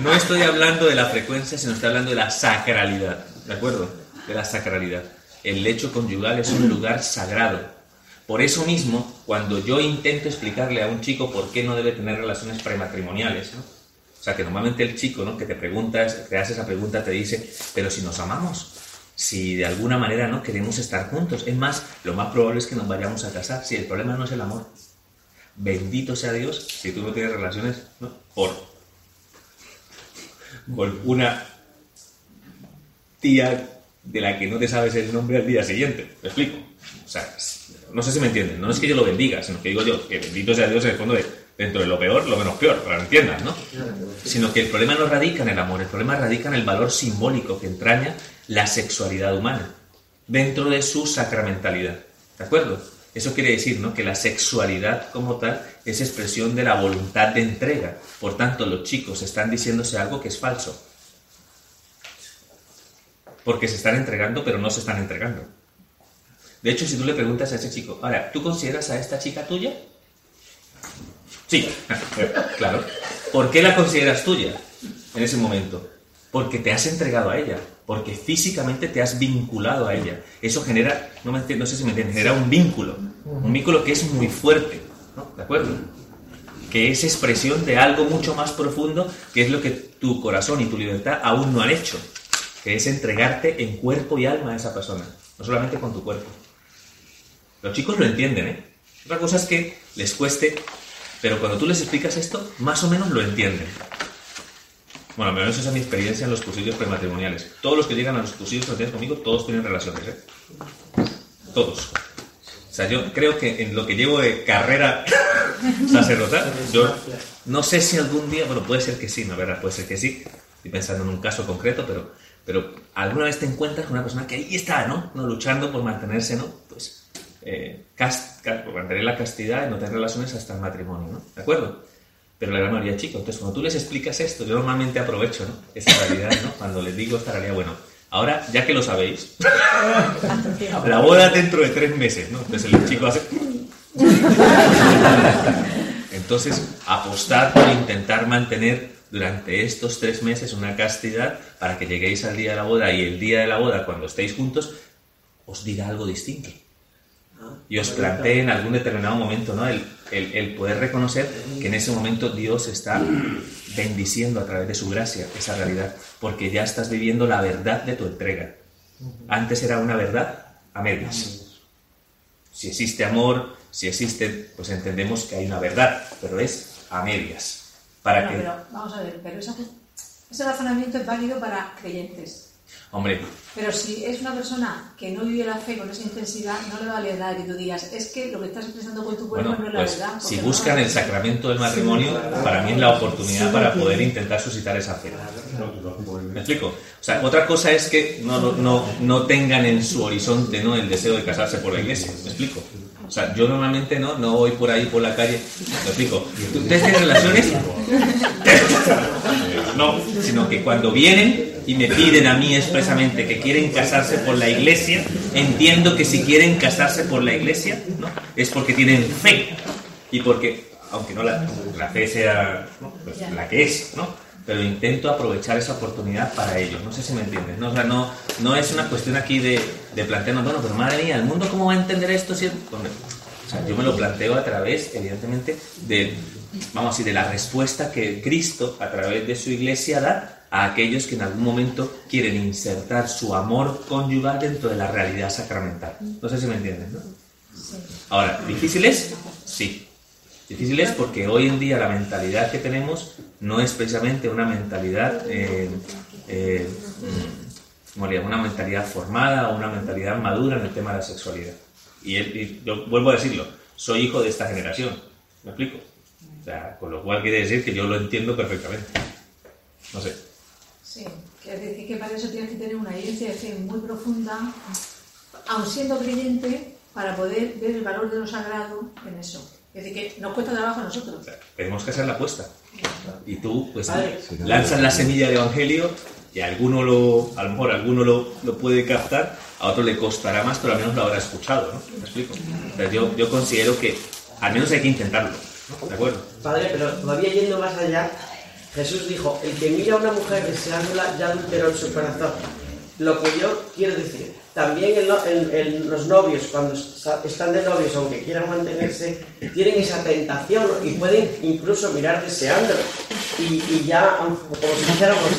Speaker 1: No estoy hablando de la frecuencia, sino estoy hablando de la sacralidad. ¿De acuerdo? De la sacralidad. El lecho conyugal es un lugar sagrado. Por eso mismo, cuando yo intento explicarle a un chico por qué no debe tener relaciones prematrimoniales. O sea, que normalmente el chico, ¿no? Que te preguntas, te hace esa pregunta, te dice, pero si nos amamos. si de alguna manera no queremos estar juntos. Es más, lo más probable es que nos vayamos a casar. Si el problema no es el amor. Bendito sea Dios si tú no tienes relaciones ¿no? por una tía de la que no te sabes el nombre al día siguiente. ¿Me explico? O sea, no sé si me entienden. No es que yo lo bendiga, sino que digo yo que bendito sea Dios en el fondo de dentro de lo peor, lo menos peor, para que entiendas, ¿no? Sino que el problema no radica en el amor, el problema radica en el valor simbólico que entraña la sexualidad humana dentro de su sacramentalidad. ¿De acuerdo? Eso quiere decir ¿no? que la sexualidad como tal es expresión de la voluntad de entrega. Por tanto, los chicos están diciéndose algo que es falso. Porque se están entregando, pero no se están entregando. De hecho, si tú le preguntas a ese chico, ahora, ¿tú consideras a esta chica tuya? Sí, claro. ¿Por qué la consideras tuya en ese momento? Porque te has entregado a ella, porque físicamente te has vinculado a ella. Eso genera, no, me, entiendo, no sé si me entiendes, genera un vínculo, un vínculo que es muy fuerte, ¿no? ¿De acuerdo? Que es expresión de algo mucho más profundo, que es lo que tu corazón y tu libertad aún no han hecho, que es entregarte en cuerpo y alma a esa persona, no solamente con tu cuerpo. Los chicos lo entienden, ¿eh? Otra cosa es que les cueste, pero cuando tú les explicas esto, más o menos lo entienden. Bueno, al menos esa es mi experiencia en los cursillos prematrimoniales. Todos los que llegan a los cursillos prematrimoniales conmigo, todos tienen relaciones, ¿eh? Todos. O sea, yo creo que en lo que llevo de carrera sacerdotal, yo no sé si algún día, bueno, puede ser que sí, ¿no? ¿Verdad? Puede ser que sí. Estoy pensando en un caso concreto, pero, pero alguna vez te encuentras con una persona que ahí está, ¿no? ¿No? Luchando por mantenerse, ¿no? Pues, eh, cast, cast, por mantener la castidad y no tener relaciones hasta el matrimonio, ¿no? ¿De acuerdo? pero la gran mayoría chicos. Entonces, cuando tú les explicas esto, yo normalmente aprovecho ¿no? esta realidad, ¿no? Cuando les digo esta realidad, bueno, ahora ya que lo sabéis, la boda dentro de tres meses, ¿no? Entonces el chico hace... Entonces, apostar por intentar mantener durante estos tres meses una castidad para que lleguéis al día de la boda y el día de la boda, cuando estéis juntos, os diga algo distinto. Y os plantee en algún determinado momento ¿no? el, el, el, poder reconocer que en ese momento Dios está bendiciendo a través de su gracia esa realidad, porque ya estás viviendo la verdad de tu entrega. Antes era una verdad a medias. Si existe amor, si existe, pues entendemos que hay una verdad, pero es a medias. Para
Speaker 8: Bueno,
Speaker 1: que,
Speaker 8: pero vamos a ver, pero esa- ese razonamiento es válido para creyentes.
Speaker 1: hombre,
Speaker 8: Pero si es una persona que no vive la fe con esa intensidad, no le vale nada que tú digas, es que lo que estás expresando con tu cuerpo
Speaker 1: Bueno,
Speaker 8: no es la
Speaker 1: pues
Speaker 8: verdad.
Speaker 1: si
Speaker 8: no
Speaker 1: buscan
Speaker 8: lo
Speaker 1: el sacramento del matrimonio, para mí es la oportunidad para poder intentar suscitar esa fe. ¿Me explico? O sea, otra cosa es que no, no, no, no tengan en su horizonte ¿no? el deseo de casarse por la iglesia. ¿Me explico? O sea, yo normalmente no, no voy por ahí por la calle. ¿Me explico? ¿Ustedes tienen relaciones? No, sino que cuando vienen y me piden a mí expresamente que quieren casarse por la iglesia, entiendo que si quieren casarse por la iglesia, ¿no? es porque tienen fe y porque, aunque no la, la fe sea pues, la que es, ¿no? Pero intento aprovechar esa oportunidad para ellos. No sé si me entiendes. No, O sea, no, no es una cuestión aquí de, de plantearnos, bueno, pero madre mía, ¿el mundo cómo va a entender esto? Si... O sea, yo me lo planteo a través, evidentemente, de, vamos a decir, de la respuesta que Cristo, a través de su iglesia, da a aquellos que en algún momento quieren insertar su amor conyugal dentro de la realidad sacramental. No sé si me entienden, ¿no? Ahora, ¿difícil es? Sí. Difícil es porque hoy en día la mentalidad que tenemos no es precisamente una mentalidad, eh, eh, mm, una mentalidad formada o una mentalidad madura en el tema de la sexualidad. Y, y yo vuelvo a decirlo, soy hijo de esta generación, ¿me explico? O sea, con lo cual quiere decir que yo lo entiendo perfectamente. No sé.
Speaker 8: Sí, quiere decir que para eso tienes que tener una evidencia de fe muy profunda, aun siendo creyente, para poder ver el valor de lo sagrado en eso. Es decir, que nos cuesta trabajo a nosotros.
Speaker 1: O sea, tenemos que hacer la apuesta. Y tú, pues,
Speaker 8: Vale.
Speaker 1: lanzas la semilla del Evangelio y alguno lo, a lo mejor alguno lo, lo puede captar, a otro le costará más, pero al menos lo habrá escuchado, ¿no? ¿Me explico? O sea, yo, yo considero que al menos hay que intentarlo, ¿no? ¿De acuerdo?
Speaker 10: Padre, pero todavía yendo más allá, Jesús dijo, el que mira a una mujer deseándola ya adulteró en su corazón. Lo que yo quiero decir, también en, lo- en- en los novios, cuando está- están de novios, aunque quieran mantenerse, tienen esa tentación y pueden incluso mirar deseándolo. Y, y ya, como si dijéramos,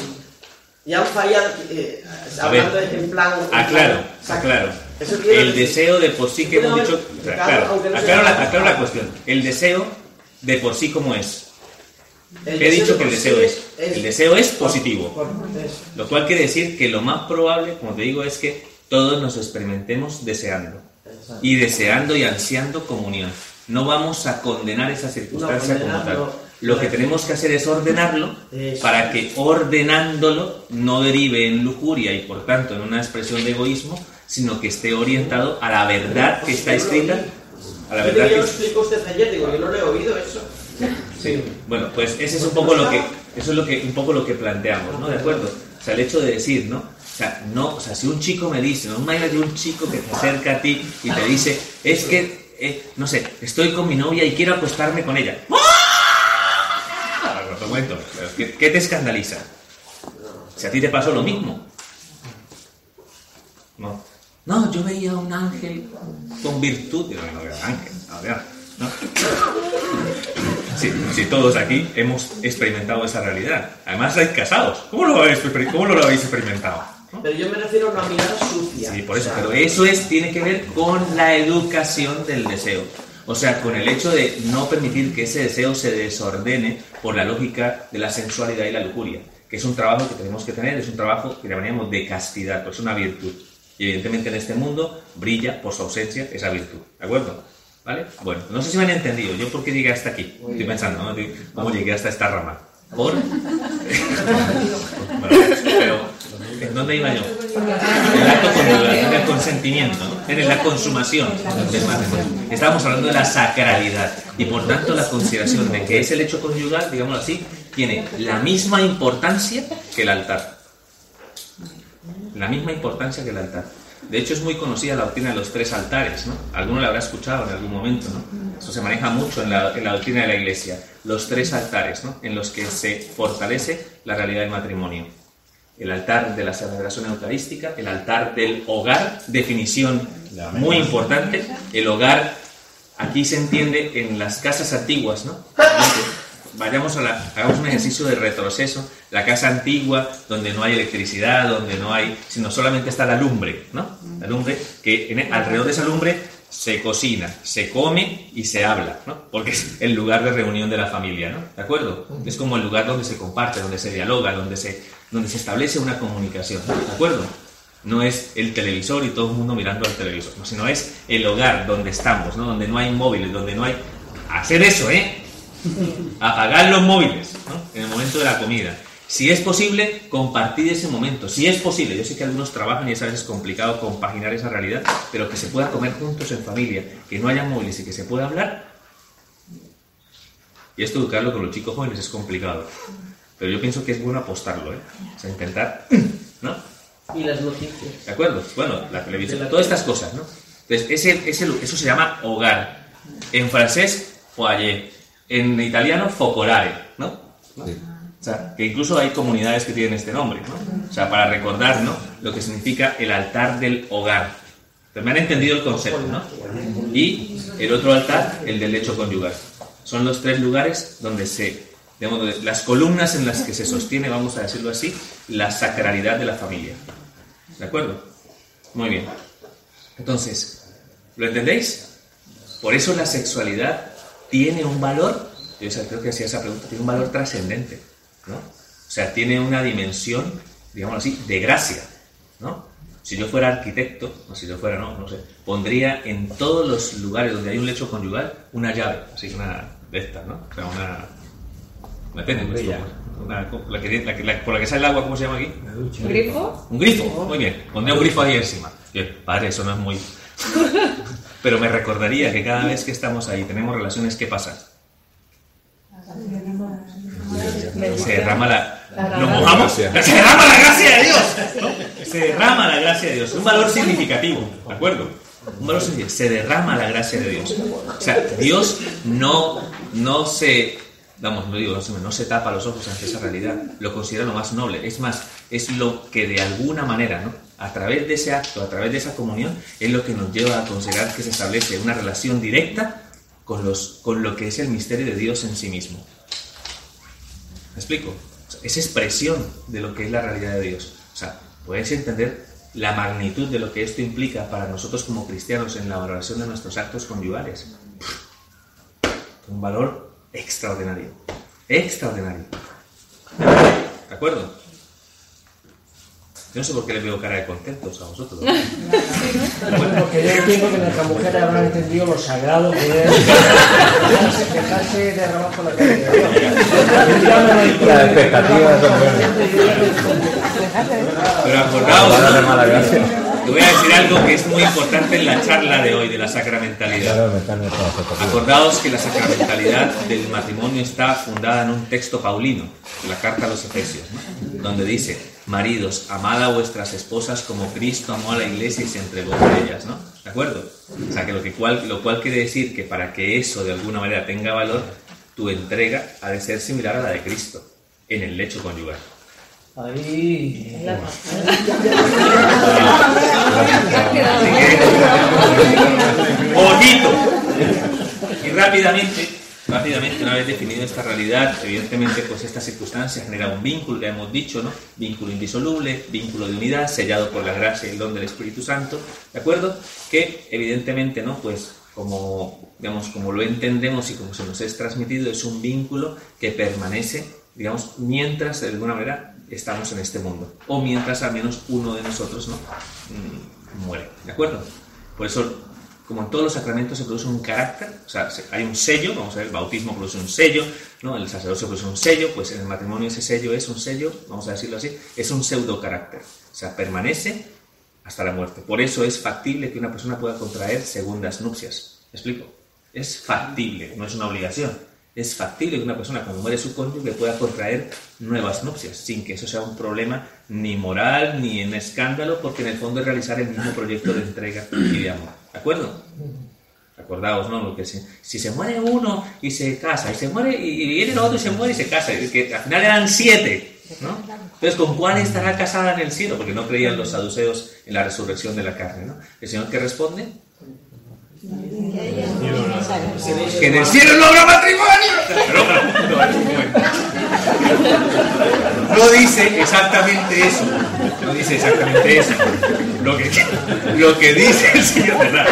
Speaker 10: Y han fallado, eh,
Speaker 1: A ver,
Speaker 10: hablando en plan...
Speaker 1: Aclaro,
Speaker 10: plan-
Speaker 1: aclaro.
Speaker 10: Eso
Speaker 1: El
Speaker 10: decir-
Speaker 1: deseo de por sí que hemos dicho. Claro,
Speaker 10: no
Speaker 1: aclaro la, aclaro la cuestión. El deseo de por sí, ¿cómo es?
Speaker 10: el
Speaker 1: ¿Qué he dicho que el
Speaker 10: por
Speaker 1: deseo
Speaker 10: sí
Speaker 1: es? El deseo es positivo.
Speaker 10: por- eso.
Speaker 1: Lo cual quiere decir que lo más probable, como te digo, es que todos nos experimentemos deseando. Y deseando y ansiando comunión. No vamos a condenar esa circunstancia
Speaker 10: No,
Speaker 1: como tal. Lo que tenemos que hacer es ordenarlo para que ordenándolo no derive en lujuria y por tanto en una expresión de egoísmo, sino que esté orientado a la verdad que está escrita. A la verdad que
Speaker 10: lo usted ayer, digo, yo no le he oído eso.
Speaker 1: Sí. Bueno, pues ese es un poco lo que eso es lo que un poco lo que planteamos, ¿no? De acuerdo. O sea, el hecho de decir, ¿no? O sea, no, o sea, si un chico me dice, no imagínate un chico que se acerca a ti y te dice, es que eh, no sé, estoy con mi novia y quiero acostarme con ella. ¡Ah! Un momento, ¿qué, te escandaliza? Si a ti te pasó lo mismo. No. No, yo veía un ángel con virtud. Yo no veo ángel, no veo, ¿no? Todos aquí hemos experimentado esa realidad. Además, estáis casados. ¿Cómo lo habéis, cómo lo habéis experimentado?
Speaker 10: Pero yo me refiero a una mirada sucia.
Speaker 1: Sí, por eso.
Speaker 10: O sea,
Speaker 1: Pero eso es, tiene que ver con la educación del deseo. O sea, con el hecho de no permitir que ese deseo se desordene por la lógica de la sensualidad y la lujuria. Que es un trabajo que tenemos que tener, es un trabajo que llamaríamos de castidad, pues es una virtud. Y evidentemente en este mundo brilla por su ausencia esa virtud. ¿De acuerdo? ¿Vale? Bueno, no sé si me han entendido. ¿Yo por qué llegué hasta aquí? Estoy pensando, ¿no? ¿Cómo llegué hasta esta rama? ¿Por? Bueno, ¿en dónde iba yo? El acto conyugal, el consentimiento, ¿no? en la consumación del matrimonio. Estábamos hablando de la sacralidad y por tanto la consideración de que es el hecho conyugal, digámoslo así, tiene la misma importancia que el altar. La misma importancia que el altar. De hecho, es muy conocida la doctrina de los tres altares, ¿no? Alguno la habrá escuchado en algún momento, ¿no? Eso se maneja mucho en la, en la doctrina de la Iglesia. Los tres altares, ¿no? En los que se fortalece la realidad del matrimonio. El altar de la celebración eucarística, el altar del hogar, definición muy importante. El hogar, aquí se entiende en las casas antiguas, ¿no? Vayamos a la, hagamos un ejercicio de retroceso. La casa antigua, donde no hay electricidad, donde no hay, sino solamente está la lumbre, ¿no? La lumbre, que en- alrededor de esa lumbre se cocina, se come y se habla, ¿no? Porque es el lugar de reunión de la familia, ¿no? ¿De acuerdo? Es como el lugar donde se comparte, donde se dialoga, donde se, donde se establece una comunicación. ¿De acuerdo? No es el televisor y todo el mundo mirando al televisor, ¿no? sino es el hogar donde estamos. Donde no hay móviles, donde no hay... Hacer eso, ¿eh? apagar los móviles en el momento de la comida. Si es posible, compartir ese momento. Si es posible, yo sé que algunos trabajan y es a veces complicado compaginar esa realidad, pero que se pueda comer juntos en familia, que no haya móviles y que se pueda hablar. Y esto educarlo con los chicos jóvenes es complicado. Pero yo pienso que es bueno apostarlo, ¿eh? O sea, intentar, ¿no?
Speaker 10: Y las noticias.
Speaker 1: ¿De acuerdo? Bueno, la televisión, todas estas cosas, ¿no? Entonces, ese, ese, eso se llama hogar. En francés, foyer. En italiano, focolare, ¿no? ¿No? O sea, que incluso hay comunidades que tienen este nombre, ¿no? O sea, para recordar, ¿no? Lo que significa el altar del hogar. Pero me han entendido el concepto, ¿no? Y el otro altar, el del lecho conyugal. Son los tres lugares donde se, digamos, las columnas en las que se sostiene, vamos a decirlo así, la sacralidad de la familia. ¿De acuerdo? Muy bien. Entonces, ¿lo entendéis? Por eso la sexualidad tiene un valor, yo creo que hacía esa pregunta, tiene un valor trascendente, ¿no? O sea, tiene una dimensión, digamos así, de gracia, ¿no? Si yo fuera arquitecto, o si yo fuera, no, no sé, pondría en todos los lugares donde hay un lecho conyugal una llave, así una de estas, ¿no? O sea, una... La que, la que- la- por la que sale el agua, ¿cómo se llama aquí?
Speaker 2: ¿Grifo?
Speaker 1: Un grifo, muy bien. Pondría un grifo ahí encima. Padre, eso no es muy. Pero me recordaría que cada vez que estamos ahí, tenemos relaciones, ¿qué pasa? Se derrama la. ¿Lo mojamos? Se derrama la gracia de Dios. ¿no? Se derrama la gracia de Dios. Un valor significativo, ¿de acuerdo? Un valor significativo. Se derrama la gracia de Dios. O sea, Dios no, no se. Vamos, no digo, no se, tapa los ojos ante esa realidad. Lo considera lo más noble. Es más, es lo que de alguna manera, ¿no? A través de ese acto, a través de esa comunión, es lo que nos lleva a considerar que se establece una relación directa con, los, con lo que es el misterio de Dios en sí mismo. ¿Me explico? Es expresión de lo que es la realidad de Dios. O sea, puedes entender la magnitud de lo que esto implica para nosotros como cristianos en la valoración de nuestros actos conyugales. Un valor extraordinario. Extraordinario. ¿De acuerdo? Yo no sé por qué les veo cara de contentos a vosotros.
Speaker 3: Porque yo entiendo que nuestra mujer habrá entendido lo sagrado que es dejarse derramar por la calle.
Speaker 9: Las expectativas son buenas.
Speaker 1: Pero acordaos, Te voy a decir algo que es muy importante en la charla de hoy de la sacramentalidad. Acordaos que la sacramentalidad del matrimonio está fundada en un texto paulino, la carta a los Efesios, ¿no? donde dice, maridos, amad a vuestras esposas como Cristo amó a la iglesia y se entregó por ellas, ¿no? ¿De acuerdo? O sea, que lo, que cual, lo cual quiere decir que para que eso de alguna manera tenga valor, tu entrega ha de ser similar a la de Cristo en el lecho conyugal.
Speaker 3: Ahí.
Speaker 1: ¡Ojito! Y rápidamente, rápidamente, una vez definido esta realidad, evidentemente, pues esta circunstancia genera un vínculo, ya hemos dicho, ¿no? Vínculo indisoluble, vínculo de unidad, sellado por la gracia y el don del Espíritu Santo, ¿de acuerdo? Que evidentemente, ¿no? Pues como, digamos, como lo entendemos y como se nos es transmitido, es un vínculo que permanece, digamos, mientras de alguna manera estamos en este mundo, o mientras al menos uno de nosotros, ¿no? Mm, muere, ¿de acuerdo? Por eso como en todos los sacramentos se produce un carácter, o sea, se- hay un sello, vamos a ver, el bautismo produce un sello, ¿no? el sacerdocio produce un sello, pues en el matrimonio ese sello es un sello, vamos a decirlo así, es un pseudo carácter, o sea, permanece hasta la muerte. Por eso es factible que una persona pueda contraer segundas nupcias. ¿Me explico? Es factible, no es una obligación. Es factible que una persona cuando muere su cónyuge pueda contraer nuevas nupcias, sin que eso sea un problema ni moral ni en escándalo, porque en el fondo es realizar el mismo proyecto de entrega y de amor. ¿De acuerdo? Acordaos, ¿no? Lo que si, si se muere uno y se casa, y se muere, y viene el otro y se muere y se casa, y que al final eran siete, ¿no? Entonces, ¿con cuál estará casada en el cielo? Porque no creían los saduceos en la resurrección de la carne, ¿no? El Señor que responde, que en el cielo no habrá matrimonio. No dice exactamente eso. No dice exactamente eso. Lo que, lo que dice el Señor, ¿verdad?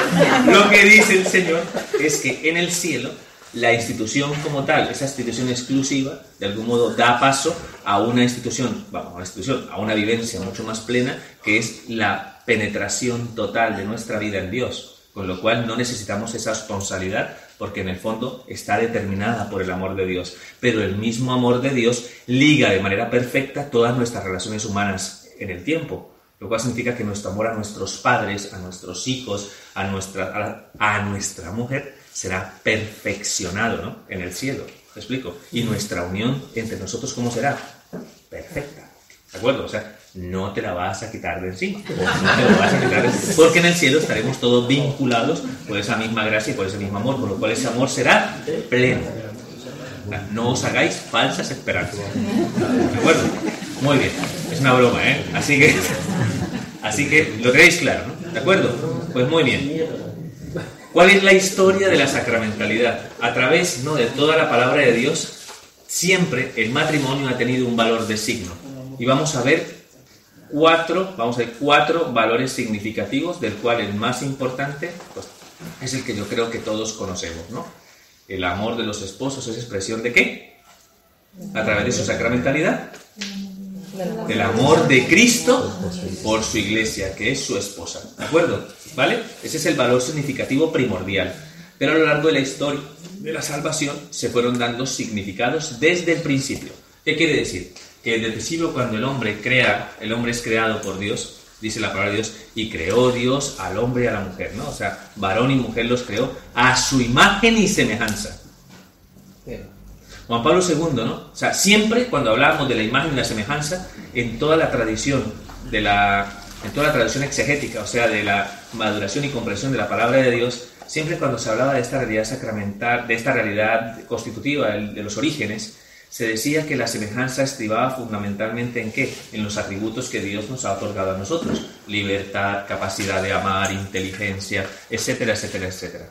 Speaker 1: Lo que dice el Señor es que en el cielo la institución como tal, esa institución exclusiva, de algún modo da paso a una institución, vamos, a una institución, a una vivencia mucho más plena, que es la penetración total de nuestra vida en Dios. Con lo cual no necesitamos esa responsabilidad porque en el fondo está determinada por el amor de Dios. Pero el mismo amor de Dios liga de manera perfecta todas nuestras relaciones humanas en el tiempo. Lo cual significa que nuestro amor a nuestros padres, a nuestros hijos, a nuestra, a, nuestra mujer será perfeccionado ¿no? en el cielo. ¿Me explico? Y nuestra unión entre nosotros, ¿cómo será? Perfecta. ¿De acuerdo? O sea, no te la vas a quitar de encima. Porque en el cielo estaremos todos vinculados por esa misma gracia y por ese mismo amor, con lo cual ese amor será pleno. No os hagáis falsas esperanzas. ¿De acuerdo? Muy bien. Es una broma, ¿eh? Así que, así que lo tenéis claro, ¿no? ¿De acuerdo? Pues muy bien. ¿Cuál es la historia de la sacramentalidad? A través ¿no? de toda la palabra de Dios, siempre el matrimonio ha tenido un valor de signo. Y vamos a ver cuatro, vamos a ver cuatro valores significativos, del cual el más importante pues, es el que yo creo que todos conocemos, ¿no? El amor de los esposos es expresión de qué? A través de su sacramentalidad, del amor de Cristo por su iglesia, que es su esposa. ¿De acuerdo? ¿Vale? Ese es el valor significativo primordial. Pero a lo largo de la historia de la salvación se fueron dando significados desde el principio. ¿Qué quiere decir? Que desde el principio cuando el hombre crea, el hombre es creado por Dios, dice la palabra de Dios, y creó Dios al hombre y a la mujer, ¿no? O sea, varón y mujer los creó a su imagen y semejanza. Juan Pablo II, ¿no? O sea, siempre cuando hablábamos de la imagen y la semejanza, en toda la tradición de la en toda la tradición exegética, o sea, de la maduración y comprensión de la palabra de Dios, siempre cuando se hablaba de esta realidad sacramental, de esta realidad constitutiva, de los orígenes, se decía que la semejanza estribaba fundamentalmente en qué? En los atributos que Dios nos ha otorgado a nosotros. Libertad, capacidad de amar, inteligencia, etcétera, etcétera, etcétera.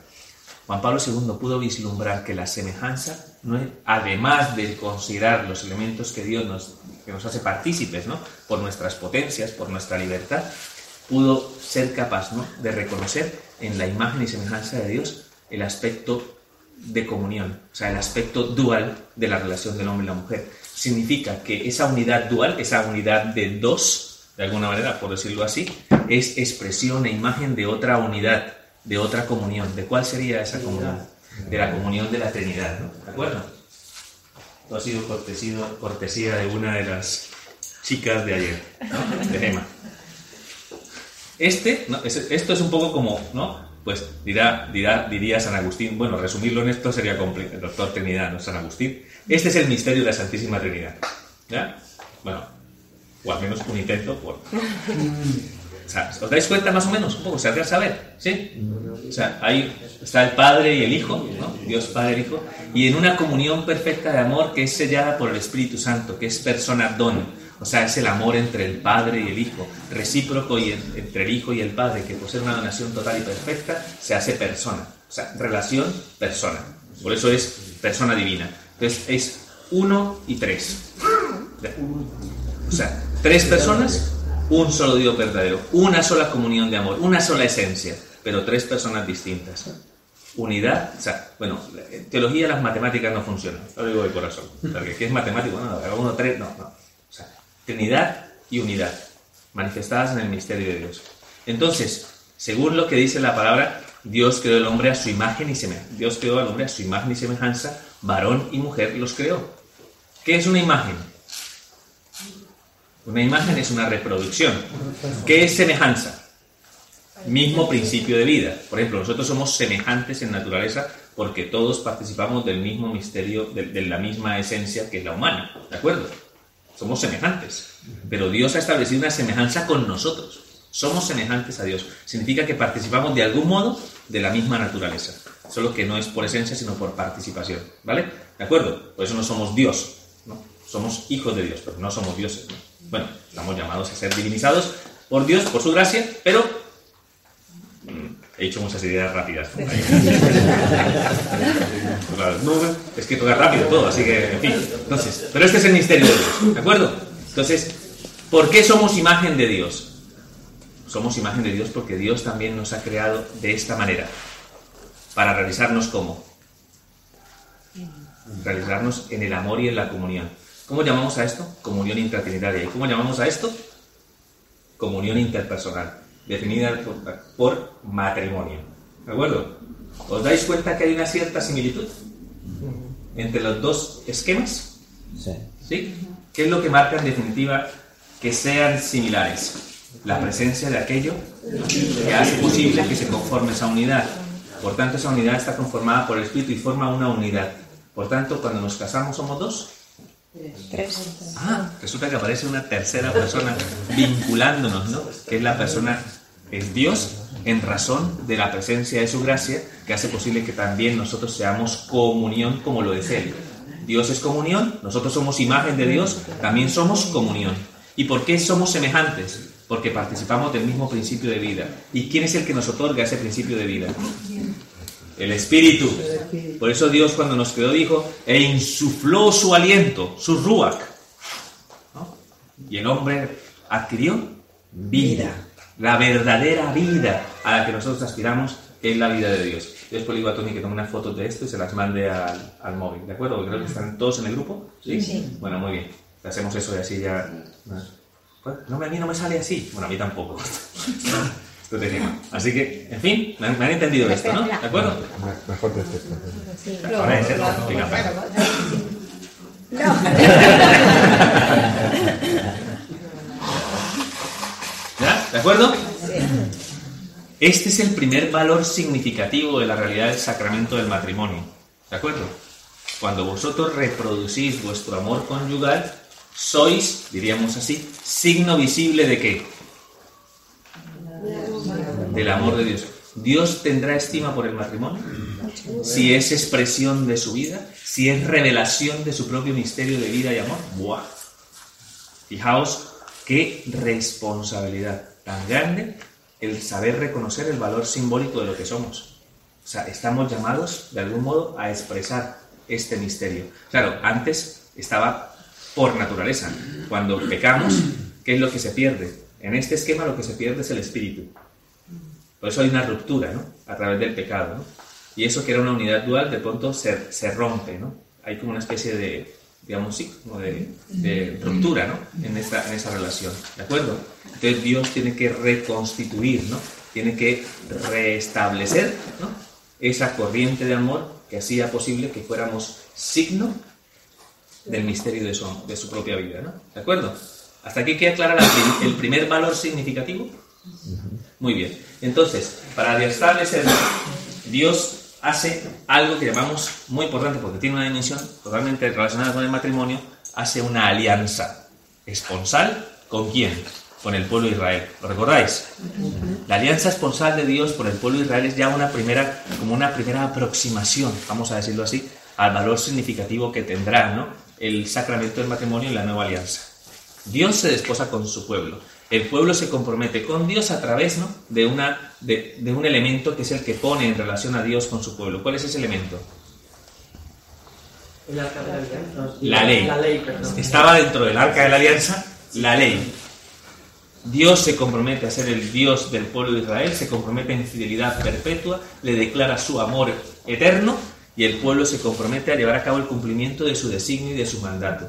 Speaker 1: Juan Pablo II pudo vislumbrar que la semejanza, no es- además de considerar los elementos que Dios nos, que nos hace partícipes, ¿no? por nuestras potencias, por nuestra libertad, pudo ser capaz ¿no? de reconocer en la imagen y semejanza de Dios el aspecto de comunión, o sea, el aspecto dual de la relación del hombre y la mujer. Significa que esa unidad dual, esa unidad de dos, de alguna manera, por decirlo así, es expresión e imagen de otra unidad, de otra comunión. ¿De cuál sería esa comunión? De la comunión de la Trinidad, ¿no? ¿De acuerdo? Esto ha sido cortesía, cortesía de una de las chicas de ayer, ¿no? de Gema. Este, ¿no? Es- esto es un poco como, ¿no? Pues dirá, dirá, diría San Agustín, bueno, resumirlo en esto sería complicado, el doctor Trinidad, ¿no? San Agustín. Este es el misterio de la Santísima Trinidad. ¿Ya? Bueno, o al menos un intento por... O sea, ¿os dais cuenta más o menos? Un poco, se hace saber, ¿sí? O sea, ahí está el Padre y el Hijo, ¿no? Dios Padre y Hijo, y en una comunión perfecta de amor que es sellada por el Espíritu Santo, que es persona don, o sea, es el amor entre el Padre y el Hijo, recíproco y en- entre el Hijo y el Padre, que por ser una donación total y perfecta, se hace persona, o sea, relación persona. Por eso es persona divina. Entonces es uno y tres. O sea, tres personas, un solo Dios verdadero, una sola comunión de amor, una sola esencia, pero tres personas distintas. Unidad, o sea, bueno, en teología las matemáticas no funcionan, lo digo de corazón. Porque ¿qué es matemático? No, uno, tres, no, no. Trinidad y unidad, manifestadas en el misterio de Dios. Entonces, según lo que dice la palabra, Dios creó el hombre a su imagen y semejanza. Dios creó al hombre a su imagen y semejanza, varón y mujer los creó. ¿Qué es una imagen? Una imagen es una reproducción. ¿Qué es semejanza? Mismo principio de vida. Por ejemplo, nosotros somos semejantes en naturaleza porque todos participamos del mismo misterio, de, de la misma esencia que es la humana. ¿De acuerdo? Somos semejantes. Pero Dios ha establecido una semejanza con nosotros. Somos semejantes a Dios. Significa que participamos de algún modo de la misma naturaleza. Solo que no es por esencia, sino por participación. ¿Vale? ¿De acuerdo? Por eso no somos Dios. ¿no? Somos hijos de Dios, pero no somos dioses. ¿no? Bueno, estamos llamados a ser divinizados por Dios, por su gracia, pero he hecho muchas ideas rápidas. es que toca rápido todo, así que, en fin. Entonces, pero este es el misterio de Dios, ¿de acuerdo? Entonces, ¿por qué somos imagen de Dios? Somos imagen de Dios porque Dios también nos ha creado de esta manera, para realizarnos como realizarnos en el amor y en la comunión. ¿Cómo llamamos a esto? Comunión intratrinitaria. ¿Y cómo llamamos a esto? Comunión interpersonal, definida por, por matrimonio. ¿De acuerdo? ¿Os dais cuenta que hay una cierta similitud entre los dos esquemas?
Speaker 9: Sí.
Speaker 1: ¿Sí? ¿Qué es lo que marca en definitiva que sean similares? La presencia de aquello que hace posible que se conforme esa unidad. Por tanto, esa unidad está conformada por el Espíritu y forma una unidad. Por tanto, cuando nos casamos somos dos.
Speaker 7: Tres.
Speaker 1: Ah, resulta que aparece una tercera persona vinculándonos, ¿no? Que es la persona, es Dios, en razón de la presencia de su gracia, que hace posible que también nosotros seamos comunión como lo es Él. Dios es comunión, nosotros somos imagen de Dios, también somos comunión. ¿Y por qué somos semejantes? Porque participamos del mismo principio de vida. ¿Y quién es el que nos otorga ese principio de vida? El Espíritu. Por eso Dios cuando nos creó dijo, e insufló su aliento, su ruach. ¿no? Y el hombre adquirió vida, la verdadera vida a la que nosotros aspiramos es la vida de Dios. Yo después le digo a Tony que tome unas fotos de esto y se las mande al, al móvil, ¿de acuerdo? Porque creo que están todos en el grupo. ¿Sí?
Speaker 2: Sí.
Speaker 1: Bueno, muy bien. Hacemos eso y así ya... No, a mí no me sale así. Bueno, a mí tampoco. Esto te digo. Así que, en fin, me han, me han entendido esto, ¿no? ¿De acuerdo?
Speaker 9: Mejor de esto.
Speaker 2: Sí,
Speaker 1: Ahora es esto,
Speaker 2: claro,
Speaker 1: venga,
Speaker 2: claro,
Speaker 1: ¿Ya? ¿De acuerdo? Este es el primer valor significativo de la realidad del sacramento del matrimonio. ¿De acuerdo? Cuando vosotros reproducís vuestro amor conyugal, sois, diríamos así, signo visible de qué? Del amor de Dios. ¿Dios tendrá estima por el matrimonio? Si es expresión de su vida, si es revelación de su propio misterio de vida y amor. ¡Buah! Fijaos qué responsabilidad tan grande el saber reconocer el valor simbólico de lo que somos. O sea, estamos llamados, de algún modo, a expresar este misterio. Claro, antes estaba por naturaleza. Cuando pecamos, ¿qué es lo que se pierde? En este esquema lo que se pierde es el espíritu. Por eso hay una ruptura, ¿no? A través del pecado, ¿no? Y eso que era una unidad dual, de pronto se, se rompe, ¿no? Hay como una especie de, digamos, sí, como de, de ruptura, ¿no? En esta, en esa relación, ¿de acuerdo? Entonces Dios tiene que reconstituir, ¿no? Tiene que restablecer, ¿no? Esa corriente de amor que hacía posible que fuéramos signo del misterio de su, de su propia vida, ¿no? ¿De acuerdo? ¿Hasta aquí queda clara la el primer valor significativo? Muy bien. Entonces, para restablecer, Dios hace algo que llamamos muy importante porque tiene una dimensión totalmente relacionada con el matrimonio, hace una alianza esponsal con quién? Con el pueblo de Israel. ¿Lo recordáis? La alianza esponsal de Dios por el pueblo de Israel es ya una primera, como una primera aproximación, vamos a decirlo así, al valor significativo que tendrá ¿no? el sacramento del matrimonio y la nueva alianza. Dios se desposa con su pueblo. El pueblo se compromete con Dios a través ¿no? de, una, de, de un elemento que es el que pone en relación a Dios con su pueblo. ¿Cuál es ese elemento?
Speaker 10: El arca de la alianza.
Speaker 1: La ley.
Speaker 10: La ley, perdón.
Speaker 1: Estaba dentro del arca de la alianza la ley. Dios se compromete a ser el Dios del pueblo de Israel, se compromete en fidelidad perpetua, le declara su amor eterno y el pueblo se compromete a llevar a cabo el cumplimiento de su designio y de su mandato,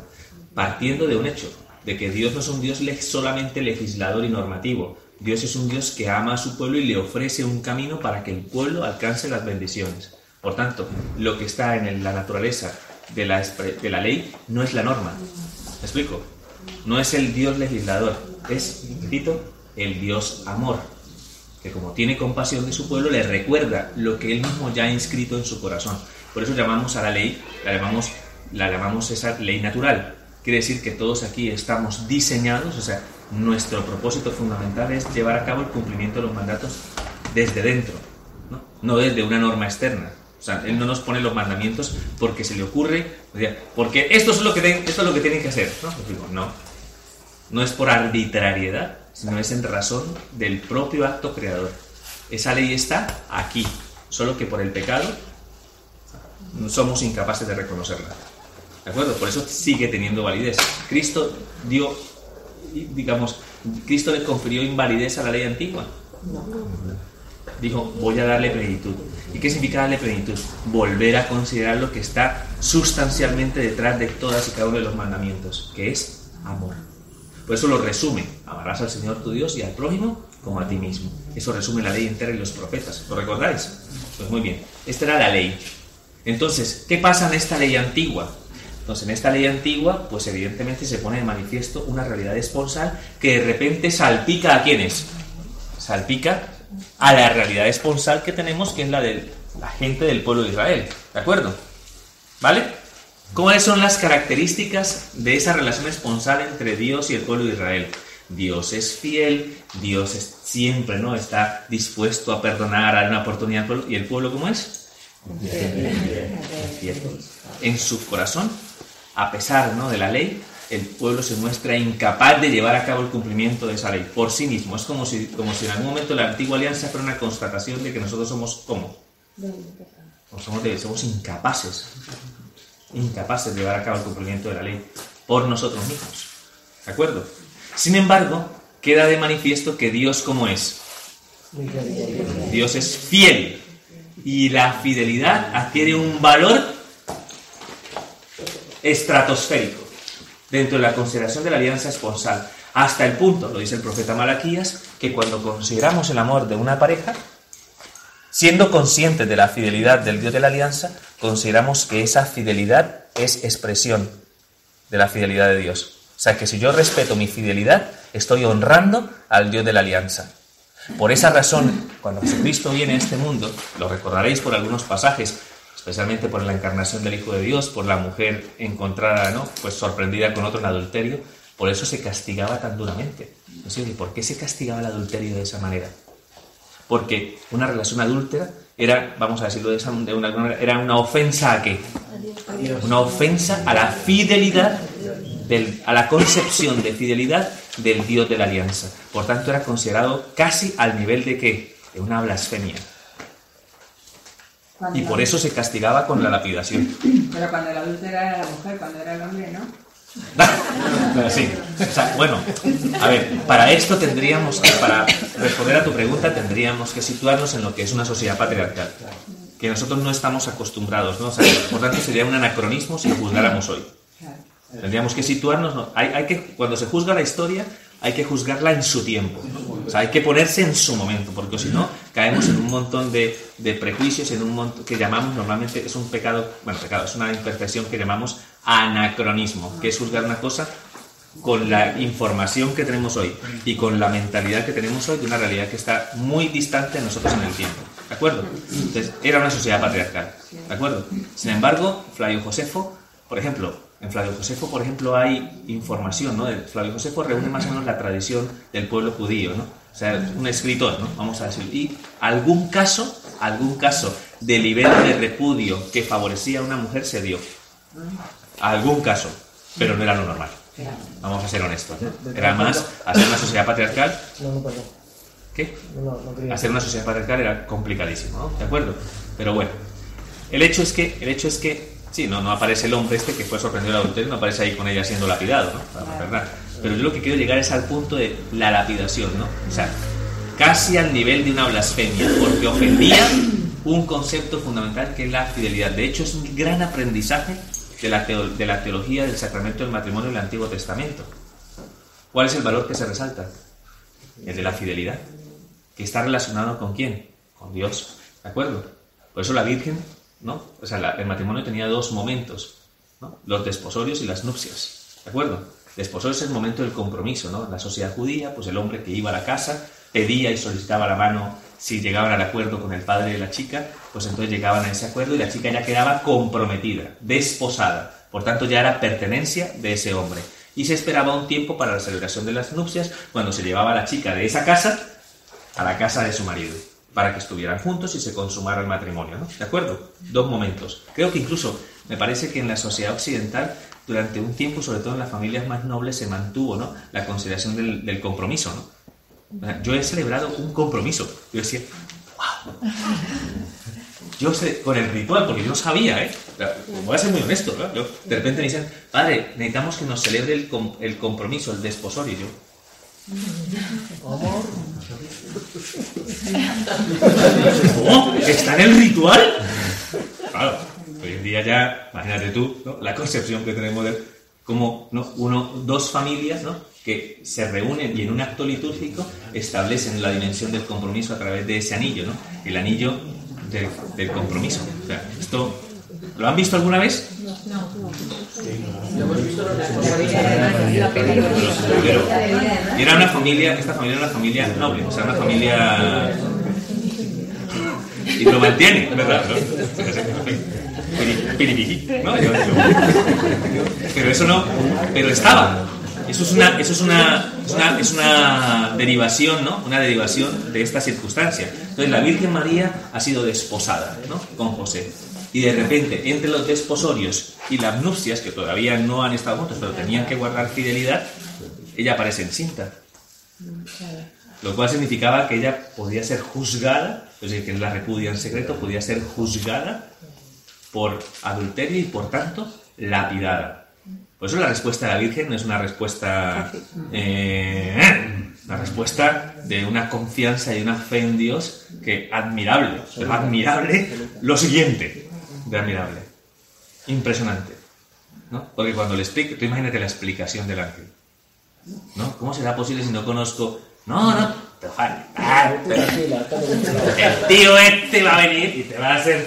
Speaker 1: partiendo de un hecho, de que Dios no es un Dios solamente legislador y normativo, Dios es un Dios que ama a su pueblo y le ofrece un camino para que el pueblo alcance las bendiciones. Por tanto, lo que está en la naturaleza de la, de la ley no es la norma. ¿Me explico? No es el Dios legislador, es, repito, el Dios amor, que como tiene compasión de su pueblo, le recuerda lo que él mismo ya ha inscrito en su corazón. Por eso llamamos a la ley, la llamamos, la llamamos esa ley natural. Quiere decir que todos aquí estamos diseñados, o sea, nuestro propósito fundamental es llevar a cabo el cumplimiento de los mandatos desde dentro, no, desde una norma externa. O sea, él no nos pone los mandamientos porque se le ocurre, o sea, porque esto es lo que, ten- esto es lo que tienen que hacer. ¿no? Pues no, no es por arbitrariedad, sino es en razón del propio acto creador. Esa ley está aquí, solo que por el pecado somos incapaces de reconocerla. ¿De acuerdo? Por eso sigue teniendo validez. Cristo dio, digamos, Cristo le confirió invalidez a la ley antigua. Dijo, voy a darle plenitud. ¿Y qué significa darle plenitud? Volver a considerar lo que está sustancialmente detrás de todas y cada uno de los mandamientos, que es amor. Por eso lo resume, amarás al Señor tu Dios y al prójimo como a ti mismo. Eso resume la ley entera y los profetas. ¿Lo recordáis? Pues muy bien, esta era la ley. Entonces, ¿qué pasa en esta ley antigua? Entonces, en esta ley antigua, pues evidentemente se pone de manifiesto una realidad esponsal que de repente salpica a quiénes? Salpica a la realidad esponsal que tenemos, que es la de la gente del pueblo de Israel. ¿De acuerdo? ¿Vale? ¿Cuáles son las características de esa relación esponsal entre Dios y el pueblo de Israel? Dios es fiel, Dios es- siempre no está dispuesto a perdonar, a dar una oportunidad al pueblo. ¿Y el pueblo cómo es? Fiel. En su corazón, a pesar ¿no? de la ley, el pueblo se muestra incapaz de llevar a cabo el cumplimiento de esa ley por sí mismo. Es como si, como si en algún momento la antigua alianza fuera una constatación de que nosotros somos ¿cómo? O somos, somos incapaces incapaces de llevar a cabo el cumplimiento de la ley por nosotros mismos. ¿De acuerdo? Sin embargo, queda de manifiesto que Dios como es. Dios es fiel. Y la fidelidad adquiere un valor estratosférico dentro de la consideración de la alianza esponsal. Hasta el punto, lo dice el profeta Malaquías, que cuando consideramos el amor de una pareja, Siendo conscientes de la fidelidad del Dios de la alianza, consideramos que esa fidelidad es expresión de la fidelidad de Dios. O sea que si yo respeto mi fidelidad, estoy honrando al Dios de la alianza. Por esa razón, cuando Jesucristo viene a este mundo, lo recordaréis por algunos pasajes, especialmente por la encarnación del Hijo de Dios, por la mujer encontrada, ¿no? Pues sorprendida con otro en adulterio, por eso se castigaba tan duramente. Es decir, ¿por qué se castigaba el adulterio de esa manera? Porque una relación adúltera era, vamos a decirlo de una manera, era una ofensa a qué? Una ofensa a la fidelidad, del- a la concepción de fidelidad del Dios de la alianza. Por tanto, era considerado casi al nivel de qué? De una blasfemia.
Speaker 2: Cuando
Speaker 1: Y
Speaker 2: la-
Speaker 1: por eso se castigaba con la lapidación.
Speaker 2: Pero cuando el adulto era la mujer, cuando era el hombre, ¿no?
Speaker 1: Sí. O sea, bueno, a ver, para esto tendríamos que, para responder a tu pregunta, tendríamos que situarnos en lo que es una sociedad patriarcal, que nosotros no estamos acostumbrados, ¿no? O sea, por tanto, sería un anacronismo si lo juzgáramos hoy. Tendríamos que situarnos, ¿no? hay, hay que, cuando se juzga la historia, hay que juzgarla en su tiempo. O sea, hay que ponerse en su momento, porque si no, caemos en un montón de, de prejuicios, en un montón que llamamos normalmente, es un pecado, bueno, pecado, es una imperfección que llamamos anacronismo, que es juzgar una cosa con la información que tenemos hoy y con la mentalidad que tenemos hoy de una realidad que está muy distante de nosotros en el tiempo. ¿De acuerdo? Entonces, era una sociedad patriarcal. ¿De acuerdo? Sin embargo, Flavio Josefo, por ejemplo, en Flavio Josefo, por ejemplo, hay información, ¿no? Flavio Josefo reúne más o menos la tradición del pueblo judío, ¿no? O sea, un escritor, ¿no? Vamos a decir. Y algún caso, algún caso de libelo de repudio que favorecía a una mujer se dio. Algún caso, pero no era lo normal. Vamos a ser honestos. ¿no? Era más, hacer una sociedad patriarcal,
Speaker 3: No, no, perdón.
Speaker 1: ¿qué?
Speaker 3: No, no.
Speaker 1: Hacer una sociedad patriarcal era complicadísimo, ¿no? ¿De acuerdo? Pero bueno, el hecho es que, el hecho es que, sí, no, no aparece el hombre este que fue sorprendido del adulterio, no aparece ahí con ella siendo lapidado, ¿no? Verdad. Pero yo lo que quiero llegar es al punto de la lapidación, ¿no? O sea, casi al nivel de una blasfemia, porque ofendía un concepto fundamental que es la fidelidad. De hecho, es un gran aprendizaje de la, de la teología del sacramento del matrimonio en el Antiguo Testamento. ¿Cuál es el valor que se resalta? El de la fidelidad, que está relacionado con quién? Con Dios, ¿de acuerdo? Por eso la Virgen, ¿no? O sea, el matrimonio tenía dos momentos. Los desposorios y las nupcias, ¿de acuerdo? Desposorios es el momento del compromiso, ¿no? En la sociedad judía, pues el hombre que iba a la casa pedía y solicitaba la mano si llegaban al acuerdo con el padre de la chica, pues entonces llegaban a ese acuerdo y la chica ya quedaba comprometida, desposada. Por tanto, ya era pertenencia de ese hombre. Y se esperaba un tiempo para la celebración de las nupcias, cuando se llevaba la chica de esa casa a la casa de su marido, para que estuvieran juntos y se consumara el matrimonio, ¿no? ¿De acuerdo? Dos momentos. Creo que incluso me parece que en la sociedad occidental, durante un tiempo, sobre todo en las familias más nobles, se mantuvo, ¿no? La consideración del, compromiso, ¿no? Yo he celebrado un compromiso. Yo decía, wow. Yo sé, con el ritual, porque yo no sabía, ¿eh? Voy a ser muy honesto, ¿no? Yo, de repente me dicen, padre, necesitamos que nos celebre el, el compromiso, el desposorio. ¿Está en el ritual? Claro, hoy en día ya, imagínate tú, ¿no? la concepción que tenemos de cómo ¿no? uno, dos familias ¿no? que se reúnen y en un acto litúrgico establecen la dimensión del compromiso a través de ese anillo, ¿no? el anillo del, compromiso. Esto, ¿Lo han visto alguna vez? Pero- y era una familia, esta familia era una familia noble, o sea, una familia y lo mantiene, ¿verdad? ¿No? ¿no? Pero eso no, pero estaba. Eso es una, eso es una, es una, es una derivación, ¿no? Una derivación de esta circunstancia. Entonces la Virgen María ha sido desposada, ¿no? Con José. Y de repente, entre los desposorios y las nupcias, que todavía no han estado juntos, pero tenían que guardar fidelidad, ella aparece encinta. Lo cual significaba que ella podía ser juzgada, es decir, que la repudia en secreto, podía ser juzgada por adulterio y por tanto lapidada. Por eso la respuesta de la Virgen no es una respuesta, eh, una respuesta de una confianza y una fe en Dios que admirable, pero admirable lo siguiente de admirable, impresionante, ¿no? Porque cuando le explique, tú imagínate la explicación del ángel, ¿no? ¿Cómo será posible si no conozco? No, no, te el tío este va a venir y te va a hacer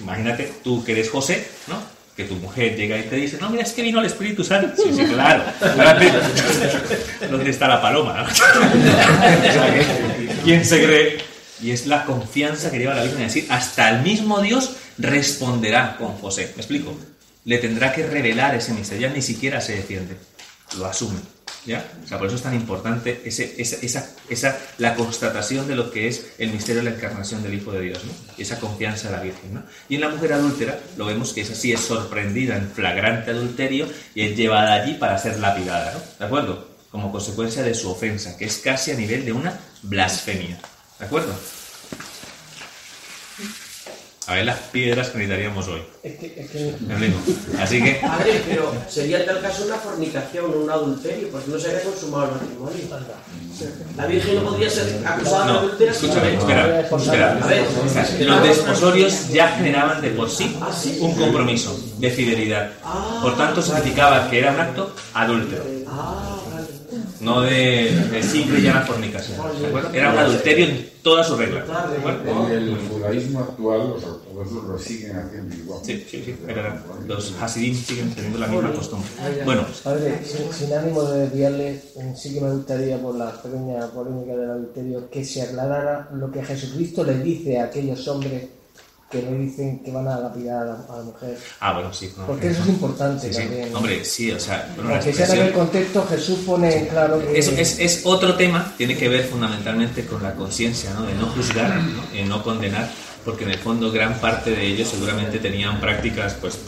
Speaker 1: Imagínate tú que eres José, ¿no? Que tu mujer llega y te dice, no, mira, es que vino el Espíritu Santo. Sí, sí, claro. ¿Dónde está la paloma? O sea, que, ¿Quién se cree? Y es la confianza que lleva la Virgen a decir, hasta el mismo Dios responderá con José. ¿Me explico? Le tendrá que revelar ese misterio. Ya ni siquiera se defiende. Lo asume. ¿Ya? O sea, por eso es tan importante esa, la constatación de lo que es el misterio de la encarnación del Hijo de Dios, ¿no? Esa confianza de la Virgen. Y en la mujer adúltera lo vemos que es así, es sorprendida en flagrante adulterio y es llevada allí para ser lapidada, ¿no? ¿De acuerdo? Como consecuencia de su ofensa, que es casi a nivel de una blasfemia, ¿de acuerdo? A ver las piedras que necesitaríamos hoy.
Speaker 3: Es que, es que
Speaker 1: ¿Me explico? Así que,
Speaker 10: Padre, pero sería en tal caso una fornicación o un adulterio, pues no se había consumado el matrimonio. La Virgen no podría ser acusada de
Speaker 1: no,
Speaker 10: adulterio.
Speaker 1: escúchame, espera, espera.
Speaker 10: A ver,
Speaker 1: Los desposorios ya generaban de por sí un compromiso de fidelidad. Por tanto, significaba que era un acto adúltero.
Speaker 10: Ah.
Speaker 1: No de, de simple y llana fornicación. Era un adulterio en toda su regla. ¿De acuerdo?
Speaker 4: En el judaísmo actual, los ortodoxos lo siguen haciendo igual.
Speaker 1: Sí, sí. Los hasidim siguen teniendo la misma costumbre. Bueno,
Speaker 3: Padre, sin, sin ánimo de desviarle, eh, sí que me gustaría, por la pequeña polémica del adulterio, que se aclarara lo que Jesucristo le dice a aquellos hombres que le dicen que van a lapidar a la, a la mujer.
Speaker 1: ah, bueno, sí. no,
Speaker 3: Porque eso es importante
Speaker 1: Sí, sí.
Speaker 3: también.
Speaker 1: Hombre, sí, o sea, bueno,
Speaker 3: Aunque sea en el
Speaker 1: expresión-
Speaker 3: contexto, Jesús pone claro que...
Speaker 1: Eso es, es otro tema, tiene que ver fundamentalmente con la conciencia, ¿no? de no juzgar, ¿no? de no condenar, porque en el fondo gran parte de ellos seguramente tenían prácticas, pues,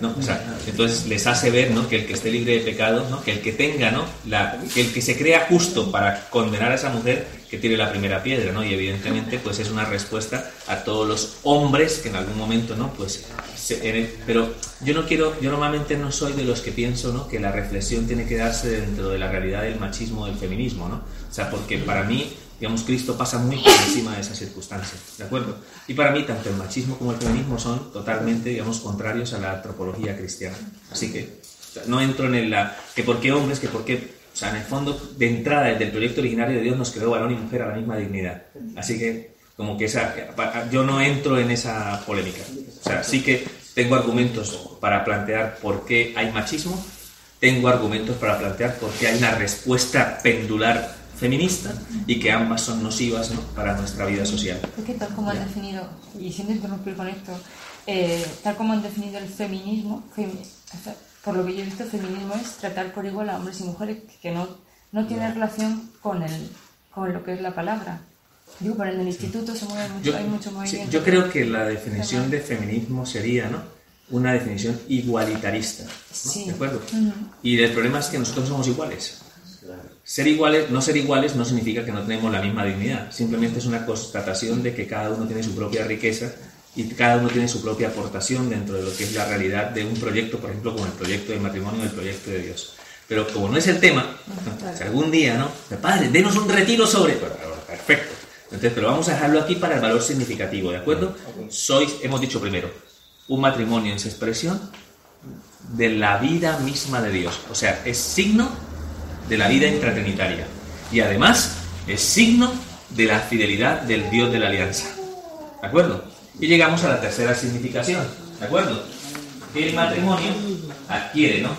Speaker 1: ¿no? O sea, entonces les hace ver, ¿no? Que el que esté libre de pecado, ¿no? Que el que tenga, ¿no? La, que el que se crea justo para condenar a esa mujer, que tire la primera piedra, ¿no? Y evidentemente, pues es una respuesta a todos los hombres que en algún momento, ¿no? Pues, se- pero yo no quiero, yo normalmente no soy de los que pienso, ¿no? Que la reflexión tiene que darse dentro de la realidad del machismo del feminismo, ¿no? O sea, porque para mí, digamos, Cristo pasa muy por encima de esas circunstancias, ¿de acuerdo? Y para mí, tanto el machismo como el feminismo son totalmente, digamos, contrarios a la antropología cristiana. Así que no entro en el, la, que por qué hombres, que por qué... O sea, en el fondo, de entrada, desde el proyecto originario de Dios nos creó varón y mujer a la misma dignidad. Así que, como que esa, yo no entro en esa polémica. O sea, sí que tengo argumentos para plantear por qué hay machismo, tengo argumentos para plantear por qué hay una respuesta pendular feminista y que ambas son nocivas ¿no? para nuestra vida social.
Speaker 7: Es que tal como han definido, y sin interrumpir con esto, eh, tal como han definido el feminismo, femi- o sea, por lo que yo he visto, feminismo es tratar por igual a hombres y mujeres, que no, no tiene relación con, el, con lo que es la palabra. Digo, pero en el instituto se mueve mucho,
Speaker 1: Yo,
Speaker 7: hay mucho
Speaker 1: sí,
Speaker 7: movimiento.
Speaker 1: yo creo que la definición de feminismo sería ¿no? una definición igualitarista. ¿no?
Speaker 7: Sí.
Speaker 1: ¿De acuerdo?
Speaker 7: Ujú.
Speaker 1: Y el problema es que nosotros somos iguales. Ser iguales, no ser iguales no significa que no tenemos la misma dignidad. Simplemente es una constatación de que cada uno tiene su propia riqueza y cada uno tiene su propia aportación dentro de lo que es la realidad de un proyecto, por ejemplo, como el proyecto de matrimonio el proyecto de Dios. Pero como no es el tema, algún día, ¿no? Padre, denos un retiro sobre... Perfecto. Entonces, pero vamos a dejarlo aquí para el valor significativo, ¿de acuerdo? Sois, hemos dicho primero, un matrimonio en su expresión de la vida misma de Dios. O sea, es signo de la vida intratrinitaria. Y además es signo de la fidelidad del Dios de la alianza. ¿De acuerdo? Y llegamos a la tercera significación. ¿De acuerdo? El matrimonio adquiere, ¿no?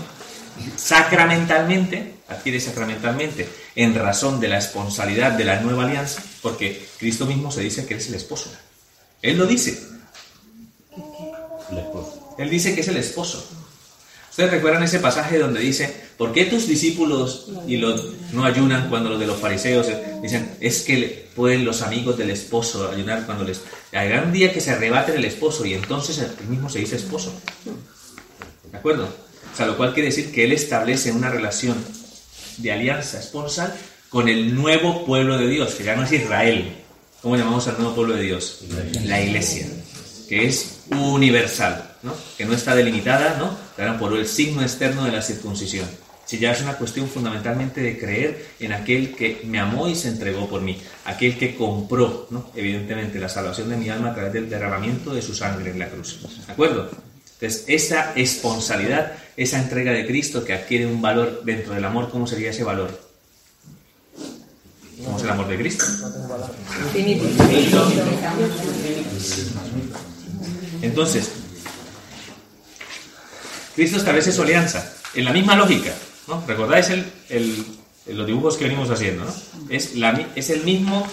Speaker 1: Sacramentalmente, adquiere sacramentalmente, en razón de la esponsalidad de la nueva alianza, porque Cristo mismo se dice que es el esposo. Él lo dice. Él dice que es el esposo. ¿Ustedes recuerdan ese pasaje donde dice, ¿por qué tus discípulos y los, no ayunan cuando los de los fariseos dicen, es que pueden los amigos del esposo ayunar cuando les... Habrá un día que se arrebaten el esposo y entonces él mismo se dice esposo. ¿De acuerdo? O sea, lo cual quiere decir que él establece una relación de alianza esponsal con el nuevo pueblo de Dios, que ya no es Israel. ¿Cómo llamamos al nuevo pueblo de Dios? La iglesia, que es universal, ¿no? que no está delimitada ¿no? Claro, por el signo externo de la circuncisión. Si ya es una cuestión fundamentalmente de creer en aquel que me amó y se entregó por mí, aquel que compró, ¿no? evidentemente, la salvación de mi alma a través del derramamiento de su sangre en la cruz. ¿De acuerdo? Entonces, esa esponsalidad, esa entrega de Cristo que adquiere un valor dentro del amor, ¿cómo sería ese valor? ¿Cómo es el amor de Cristo? Entonces, Cristo establece su alianza en la misma lógica, ¿Recordáis el, los dibujos que venimos haciendo, ¿no? Es, la el mismo,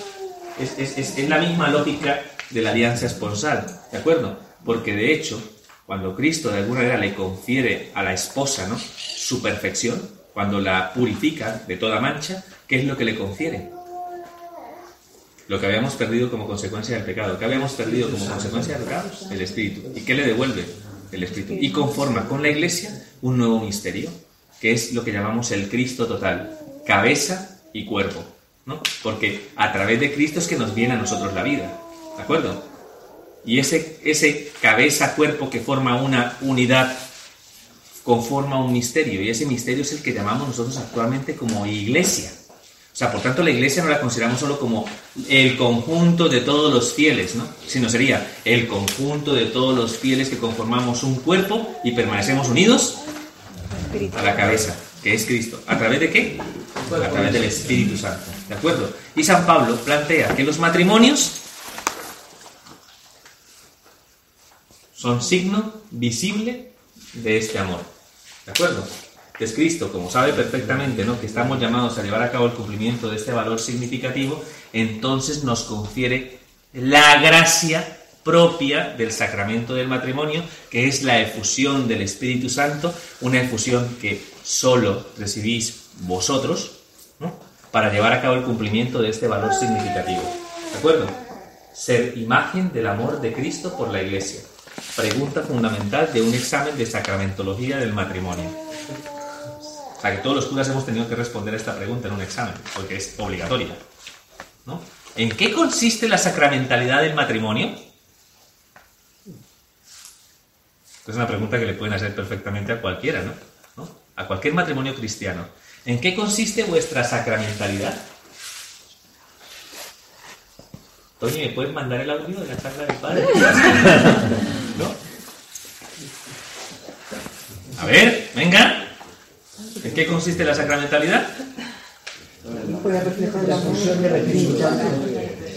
Speaker 1: es, la misma lógica de la alianza esponsal, ¿de acuerdo? Porque de hecho, cuando Cristo de alguna manera le confiere a la esposa. Su perfección, cuando la purifica de toda mancha, ¿qué es lo que le confiere? Lo que habíamos perdido como consecuencia del pecado. ¿Qué habíamos perdido como consecuencia del pecado? El Espíritu. ¿Y qué le devuelve? El Espíritu. Y conforma con la Iglesia un nuevo misterio, que es lo que llamamos el Cristo total, cabeza y cuerpo. ¿no? Porque a través de Cristo es que nos viene a nosotros la vida. ¿De acuerdo? Y ese, ese cabeza-cuerpo que forma una unidad conforma un misterio. Y ese misterio es el que llamamos nosotros actualmente como iglesia. O sea, por tanto, la iglesia no la consideramos solo como el conjunto de todos los fieles, ¿no? Sino sería el conjunto de todos los fieles que conformamos un cuerpo y permanecemos unidos a la cabeza, que es Cristo. ¿A través de qué? A través del Espíritu Santo. ¿De acuerdo? Y San Pablo plantea que los matrimonios son signo visible de este amor. ¿De acuerdo? Es Cristo, como sabe perfectamente, ¿no? que estamos llamados a llevar a cabo el cumplimiento de este valor significativo, entonces nos confiere la gracia propia del sacramento del matrimonio, que es la efusión del Espíritu Santo, una efusión que solo recibís vosotros, ¿no? para llevar a cabo el cumplimiento de este valor significativo. ¿De acuerdo? Ser imagen del amor de Cristo por la Iglesia. Pregunta fundamental de un examen de sacramentología del matrimonio. O sea que todos los curas hemos tenido que responder a esta pregunta en un examen, porque es obligatoria. ¿no? ¿En qué consiste la sacramentalidad del matrimonio? Es una pregunta que le pueden hacer perfectamente a cualquiera, ¿no? A cualquier matrimonio cristiano. ¿En qué consiste vuestra sacramentalidad? Toño, ¿me puedes mandar el audio de la charla del padre? ¿No? A ver, venga. ¿En qué consiste la sacramentalidad?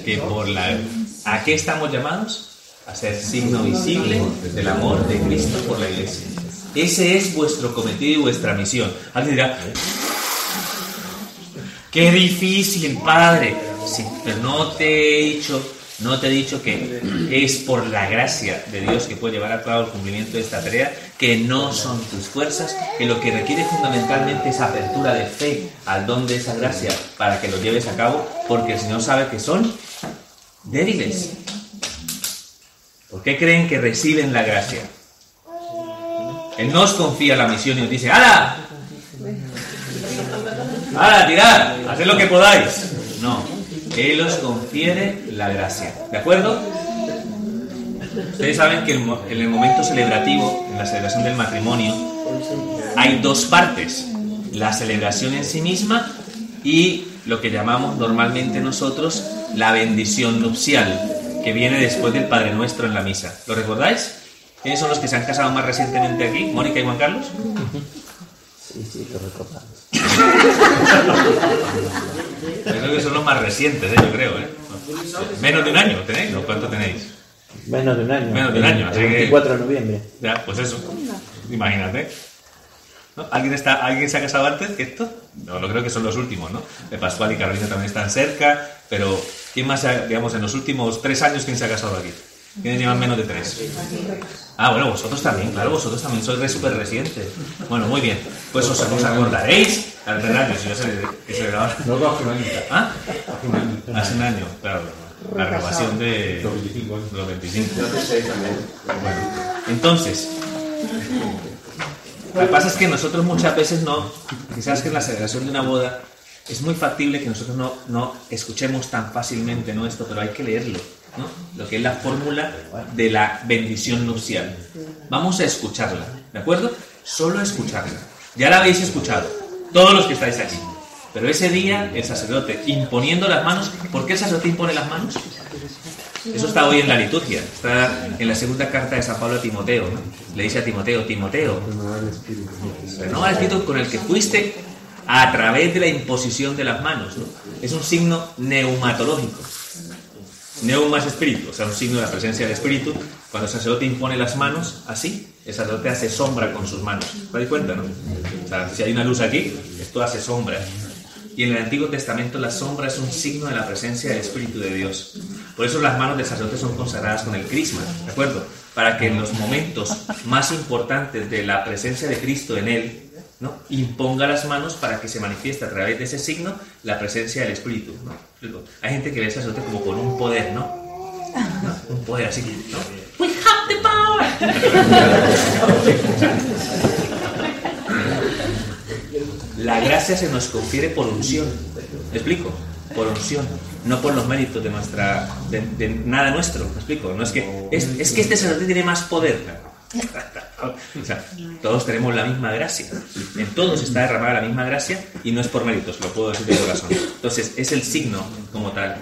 Speaker 1: Que por la... ¿A qué estamos llamados? A ser signo visible del amor de Cristo por la Iglesia. Ese es vuestro cometido y vuestra misión. Alguien dirá, qué difícil, padre. Pero no te he dicho, no te he dicho que es por la gracia de Dios que puede llevar a cabo el cumplimiento de esta tarea, que no son tus fuerzas, que lo que requiere fundamentalmente es apertura de fe al don de esa gracia para que lo lleves a cabo, porque el Señor sabe que son débiles. ¿Por qué creen que reciben la gracia? Él no os confía la misión y os dice, ¡Hala! ¡Hala, tirad! ¡Haced lo que podáis! No, Él os confiere la gracia. ¿De acuerdo? Ustedes saben que en el momento celebrativo, en la celebración del matrimonio, hay dos partes. La celebración en sí misma y lo que llamamos normalmente nosotros la bendición nupcial, que viene después del Padre Nuestro en la misa. ¿Lo recordáis? ¿Quiénes son los que se han casado más recientemente aquí? ¿Mónica y Juan Carlos?
Speaker 9: Sí, sí, lo recordamos.
Speaker 1: Yo creo que son los más recientes, ¿eh? yo creo. ¿eh? Menos de un año tenéis, ¿no? ¿Cuánto tenéis?
Speaker 9: Menos de un año.
Speaker 1: Menos de un año,
Speaker 9: El
Speaker 1: así que-
Speaker 9: 24 de noviembre.
Speaker 1: Ya, pues eso. Imagínate. ¿No? ¿Alguien, está, ¿Alguien se ha casado antes que esto? No, no creo que son los últimos, ¿no? De Pascual y Carolina también están cerca, pero ¿quién más, se ha- digamos, en los últimos tres años, quién se ha casado aquí? ¿Quiénes llevan menos de tres? Ah, bueno, vosotros también, claro, vosotros también sois re súper recientes. Bueno, muy bien. Pues os, os acordaréis, al verdad, si yo sé que celebraba.
Speaker 4: No, hace un año.
Speaker 1: ¿Ah?
Speaker 4: Hace un año.
Speaker 1: Hace un año, claro. La renovación de
Speaker 4: Los 25 años.
Speaker 1: de los 25.
Speaker 6: Yo hace seis también.
Speaker 1: Bueno, entonces, lo que pasa es que nosotros muchas veces no, quizás que en la celebración de una boda es muy factible que nosotros no, no escuchemos tan fácilmente ¿no? esto, pero hay que leerlo, ¿no? lo que es la fórmula de la bendición nupcial. Vamos a escucharla, ¿de acuerdo? Solo escucharla. Ya la habéis escuchado, todos los que estáis aquí. Pero ese día el sacerdote imponiendo las manos, ¿por qué el sacerdote impone las manos? Eso está hoy en la liturgia, está en la segunda carta de San Pablo a Timoteo. ¿no? Le dice a Timoteo, Timoteo, renova el espíritu con el que fuiste a través de la imposición de las manos. ¿no? Es un signo neumatológico. Neuma es espíritu, o sea, un signo de la presencia del espíritu. Cuando el sacerdote impone las manos, así, el sacerdote hace sombra con sus manos. ¿Te das cuenta, no? O sea, si hay una luz aquí, esto hace sombra. Y en el Antiguo Testamento la sombra es un signo de la presencia del Espíritu de Dios. Por eso las manos del sacerdote son consagradas con el crisma, ¿de acuerdo? Para que en los momentos más importantes de la presencia de Cristo en él, ¿no? imponga las manos para que se manifieste a través de ese signo la presencia del Espíritu. ¿no? Hay gente que ve al sacerdote como con un poder, ¿no? ¿No? Un poder así, ¿no? We have the power. La gracia se nos confiere por unción. ¿Me explico? por unción, no por los méritos de nuestra, de, nada nuestro, ¿me explico? No es que, es, que este sacerdote tiene más poder. Todos tenemos la misma gracia. En todos está derramada la misma gracia y no es por méritos, lo puedo decir de corazón. Entonces, es el signo como tal.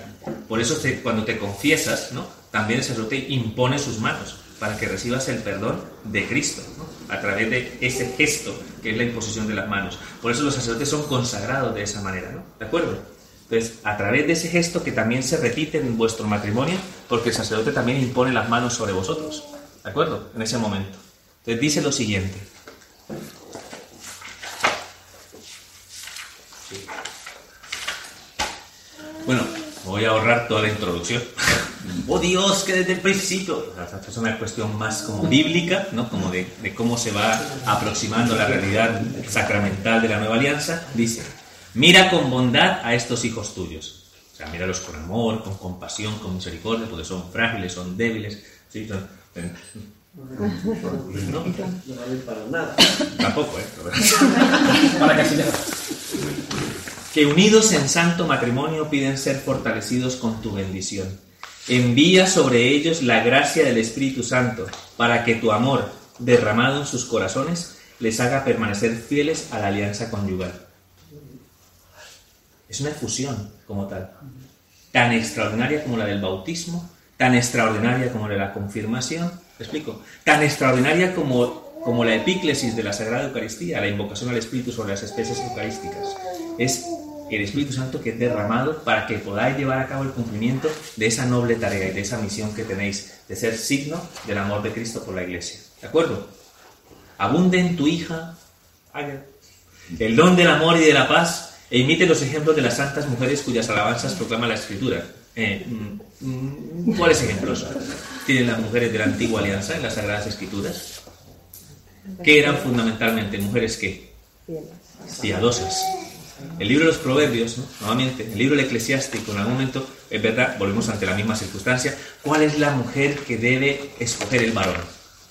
Speaker 1: Por eso cuando te confiesas, ¿no? también el sacerdote impone sus manos para que recibas el perdón de Cristo, ¿no? a través de ese gesto que es la imposición de las manos. Por eso los sacerdotes son consagrados de esa manera, ¿no? ¿De acuerdo? Entonces, a través de ese gesto que también se repite en vuestro matrimonio, porque el sacerdote también impone las manos sobre vosotros, ¿de acuerdo? En ese momento. Entonces dice lo siguiente. Bueno, voy a ahorrar toda la introducción. Oh Dios, que desde el principio. Es una cuestión más como bíblica, ¿no? Como de, de cómo se va aproximando la realidad sacramental de la nueva alianza. Dice: Mira con bondad a estos hijos tuyos. O sea, míralos con amor, con compasión, con misericordia, porque son frágiles, son débiles. ¿sí? Son- ¿No?
Speaker 10: No vale para nada.
Speaker 1: Tampoco, ¿eh? Para casi nada. Que unidos en santo matrimonio piden ser fortalecidos con tu bendición. Envía sobre ellos la gracia del Espíritu Santo, para que tu amor, derramado en sus corazones, les haga permanecer fieles a la alianza conyugal. Es una fusión como tal, tan extraordinaria como la del bautismo, tan extraordinaria como la de la confirmación, ¿me explico? Tan extraordinaria como, como la epíclesis de la Sagrada Eucaristía, la invocación al Espíritu sobre las especies eucarísticas. Es el Espíritu Santo que es derramado para que podáis llevar a cabo el cumplimiento de esa noble tarea y de esa misión que tenéis de ser signo del amor de Cristo por la Iglesia. ¿De acuerdo? Abunde en tu hija Agar, el don del amor y de la paz e imite los ejemplos de las santas mujeres cuyas alabanzas proclama la Escritura. Eh, mm, mm, ¿Cuáles ejemplos tienen las mujeres de la antigua alianza en las Sagradas Escrituras? Que eran fundamentalmente mujeres que piadosas. El libro de los Proverbios, ¿no? nuevamente, el libro del Eclesiástico, en algún momento, es verdad, volvemos ante la misma circunstancia, ¿cuál es la mujer que debe escoger el varón?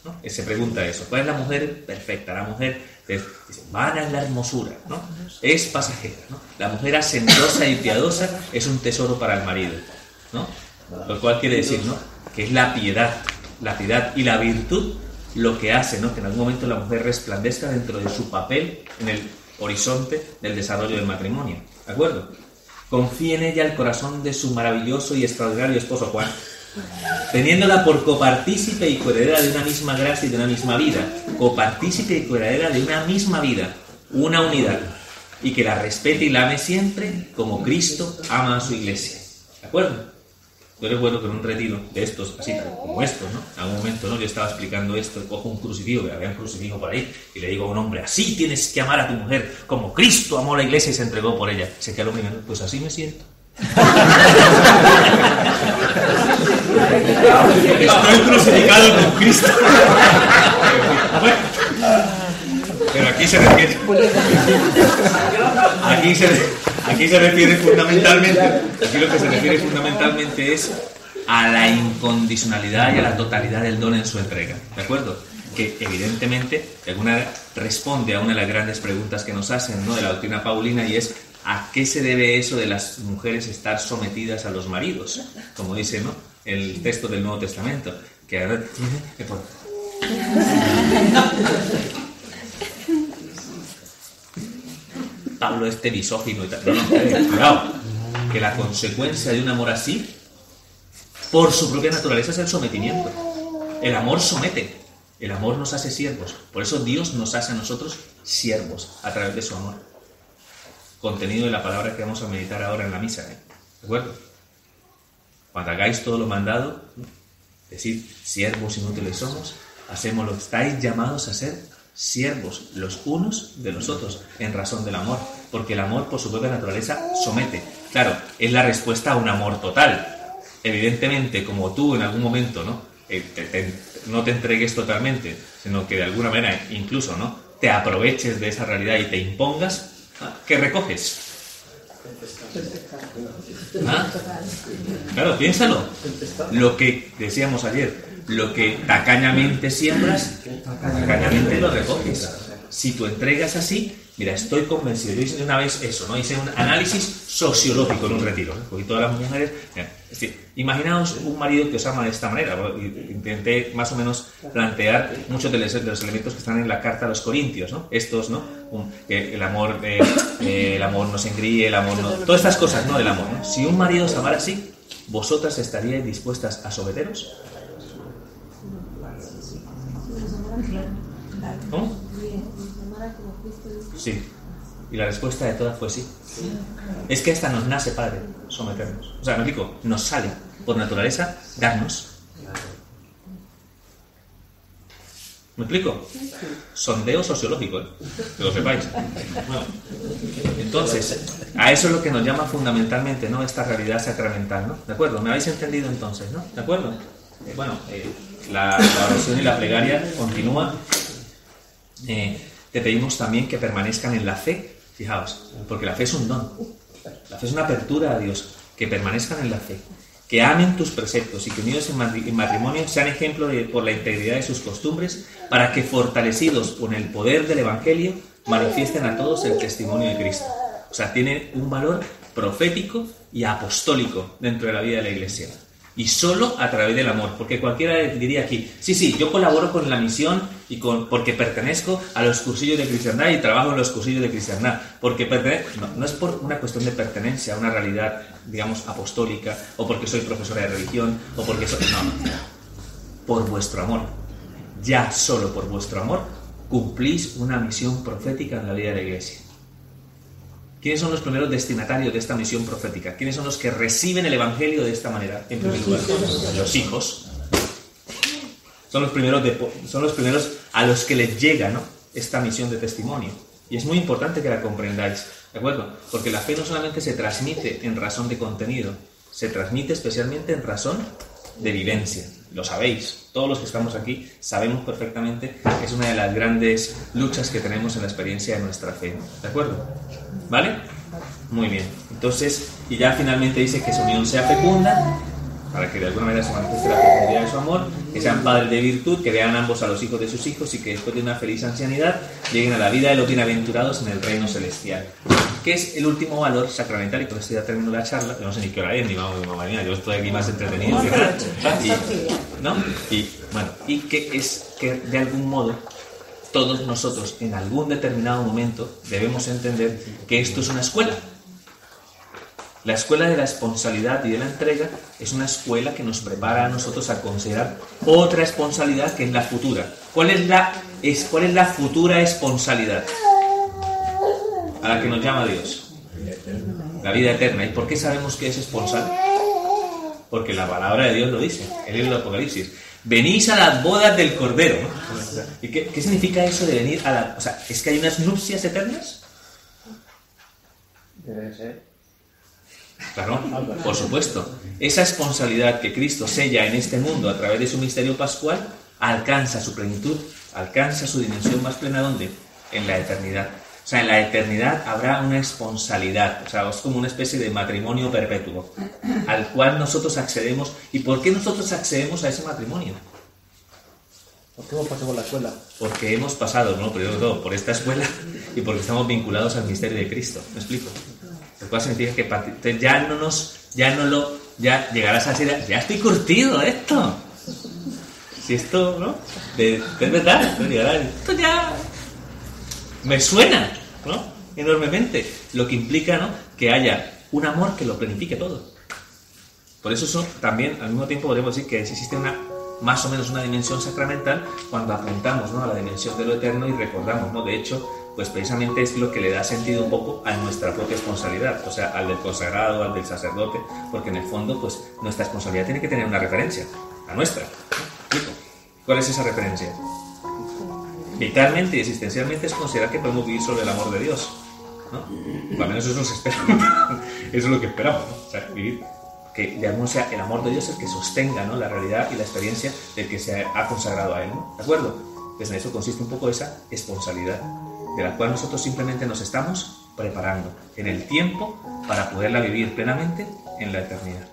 Speaker 1: ¿no? Se pregunta eso, ¿cuál es la mujer perfecta? La mujer, dice, vana es la hermosura, ¿no? es pasajera. ¿no? La mujer hacendosa y piadosa es un tesoro para el marido. ¿no? Lo cual quiere decir ¿no? que es la piedad, la piedad y la virtud lo que hace ¿no? que en algún momento la mujer resplandezca dentro de su papel en el horizonte del desarrollo del matrimonio. ¿De acuerdo? Confíe en ella el corazón de su maravilloso y extraordinario esposo Juan, teniéndola por copartícipe y coheredera de una misma gracia y de una misma vida, copartícipe y coheredera de una misma vida, una unidad, y que la respete y la ame siempre como Cristo ama a su iglesia. ¿De acuerdo? Yo recuerdo que en un retiro de estos, así como estos, ¿no? En algún momento, ¿no? Yo estaba explicando esto, cojo un crucifijo, que había un crucifijo por ahí, y le digo a un hombre, así tienes que amar a tu mujer, como Cristo amó a la iglesia y se entregó por ella. Se quedó mirando, pues así me siento. Estoy crucificado con Cristo. Pero aquí se refiere. Aquí se, aquí se refiere fundamentalmente. Aquí lo que se refiere fundamentalmente es a la incondicionalidad y a la totalidad del don en su entrega. ¿De acuerdo? Que evidentemente, de alguna manera, responde a una de las grandes preguntas que nos hacen ¿no? de la doctrina paulina y es ¿a qué se debe eso de las mujeres estar sometidas a los maridos? Como dice ¿no? el texto del Nuevo Testamento. Que a ver, que por- Pablo este misógino y tal. No, no, cuidado. Que la consecuencia de un amor así, por su propia naturaleza, es el sometimiento. El amor somete. El amor nos hace siervos. Por eso Dios nos hace a nosotros siervos a través de su amor. Contenido de la palabra que vamos a meditar ahora en la misa. ¿eh? ¿De acuerdo? Cuando hagáis todo lo mandado, decid, siervos inútiles somos, hacemos lo que estáis llamados a ser siervos los unos de los otros en razón del amor, porque el amor por su propia naturaleza somete. Claro, es la respuesta a un amor total. Evidentemente, como tú en algún momento no, Eh, te- te- no te entregues totalmente, sino que de alguna manera incluso no te aproveches de esa realidad y te impongas, ¿ah? ¿qué recoges? ¿Ah? Claro, piénsalo. Lo que decíamos ayer, lo que tacañamente siembras, tacañamente lo recoges. Si tú entregas así, Mira, estoy convencido. Yo hice una vez eso, ¿no? Hice un análisis sociológico en un retiro. ¿no? Cogí todas las mujeres. mira, es decir, imaginaos un marido que os ama de esta manera. Intenté más o menos plantear muchos de los, elementos que están en la carta a los Corintios, ¿no? Estos, ¿no? Un- el amor, eh, el amor no se engríe, el amor no. Todas estas cosas, ¿no? Del amor. ¿no? Si un marido os amara así, ¿vosotras estaríais dispuestas a someteros? ¿Cómo? Sí. Y la respuesta de todas fue sí. Es que esta nos nace, Padre, someternos. O sea, me explico, nos sale por naturaleza darnos. ¿Me explico? Sondeo sociológico, ¿eh? que lo sepáis. Bueno, entonces, a eso es lo que nos llama fundamentalmente, ¿no? Esta realidad sacramental, ¿no? ¿De acuerdo? ¿Me habéis entendido entonces, ¿no? ¿De acuerdo? Bueno, eh, la, oración y la plegaria continúa. Eh, te pedimos también que permanezcan en la fe, fijaos, porque la fe es un don. La fe es una apertura a Dios, que permanezcan en la fe, que amen tus preceptos y que unidos en matri- en matrimonio sean ejemplo por la integridad de sus costumbres, para que fortalecidos con el poder del Evangelio manifiesten a todos el testimonio de Cristo. O sea, tiene un valor profético y apostólico dentro de la vida de la Iglesia. Y solo a través del amor, porque cualquiera diría aquí, sí, sí, yo colaboro con la misión y con, porque pertenezco a los cursillos de cristiandad y trabajo en los cursillos de cristiandad, porque pertenezco, no, no es por una cuestión de pertenencia a una realidad, digamos, apostólica, o porque soy profesora de religión, o porque soy... No, no, por vuestro amor. Ya solo por vuestro amor cumplís una misión profética en la vida de la iglesia. ¿Quiénes son los primeros destinatarios de esta misión profética? ¿Quiénes son los que reciben el Evangelio de esta manera? En primer lugar, los hijos. Son los primeros, de- son los primeros a los que les llega ¿no? esta misión de testimonio. Y es muy importante que la comprendáis, ¿de acuerdo? Porque la fe no solamente se transmite en razón de contenido, se transmite especialmente en razón de vivencia. Lo sabéis, todos los que estamos aquí sabemos perfectamente que es una de las grandes luchas que tenemos en la experiencia de nuestra fe. ¿De acuerdo? ¿Vale? Muy bien. Entonces, y ya finalmente dice que su unión sea fecunda, para que de alguna manera se manifieste la fecundidad de su amor, que sean padres de virtud, que vean ambos a los hijos de sus hijos y que después de una feliz ancianidad lleguen a la vida de los bienaventurados en el reino celestial. Que es el último valor sacramental, y con esto ya termino la charla, no sé ni qué hora es, ni ni mamá mía, yo estoy aquí más entretenido que nada. Y, ¿no? y bueno, y que es que de algún modo todos nosotros en algún determinado momento debemos entender que esto es una escuela. La escuela de la responsabilidad y de la entrega es una escuela que nos prepara a nosotros a considerar otra responsabilidad que es la futura. ¿Cuál es la, es, cuál es la futura responsabilidad a la que nos llama Dios? La vida eterna. ¿Y por qué sabemos que es responsable? Porque la palabra de Dios lo dice, en el Apocalipsis. Venís a las bodas del Cordero. ¿Y qué, qué significa eso de venir a la... O sea, ¿es que hay unas nupcias eternas?
Speaker 3: Debe ser.
Speaker 1: Claro, por supuesto. Esa responsabilidad que Cristo sella en este mundo a través de su misterio pascual alcanza su plenitud, alcanza su dimensión más plena ¿dónde? En la eternidad. O sea, en la eternidad habrá una responsabilidad, o sea, es como una especie de matrimonio perpetuo al cual nosotros accedemos. ¿Y por qué nosotros accedemos a ese matrimonio?
Speaker 3: Porque hemos pasado por la escuela.
Speaker 1: Porque hemos pasado, no, primero de todo, por esta escuela y porque estamos vinculados al misterio de Cristo. ¿Me explico? Lo cual significa que parti- entonces ya no nos, ya no lo, ya llegarás a decir, ya estoy curtido esto. Si esto, ¿no? De, es verdad, esto ya me suena, ¿no? Enormemente. Lo que implica, ¿no? Que haya un amor que lo planifique todo. Por eso eso también, al mismo tiempo, podemos decir que existe una más o menos una dimensión sacramental cuando apuntamos ¿no? a la dimensión de lo eterno y recordamos, ¿no? De hecho, pues precisamente es lo que le da sentido un poco a nuestra propia responsabilidad, o sea, al del consagrado, al del sacerdote, porque en el fondo, pues nuestra responsabilidad tiene que tener una referencia, la nuestra. ¿Cuál es esa referencia? Vitalmente y existencialmente es considerar que podemos vivir sobre el amor de Dios. ¿no? Al menos eso es lo que esperamos. eso es lo que esperamos, ¿no? O sea, vivir que algún sea el amor de Dios el que sostenga ¿no? la realidad y la experiencia del que se ha consagrado a Él. ¿no? ¿De acuerdo? Pues en eso consiste un poco esa responsabilidad, de la cual nosotros simplemente nos estamos preparando en el tiempo para poderla vivir plenamente en la eternidad.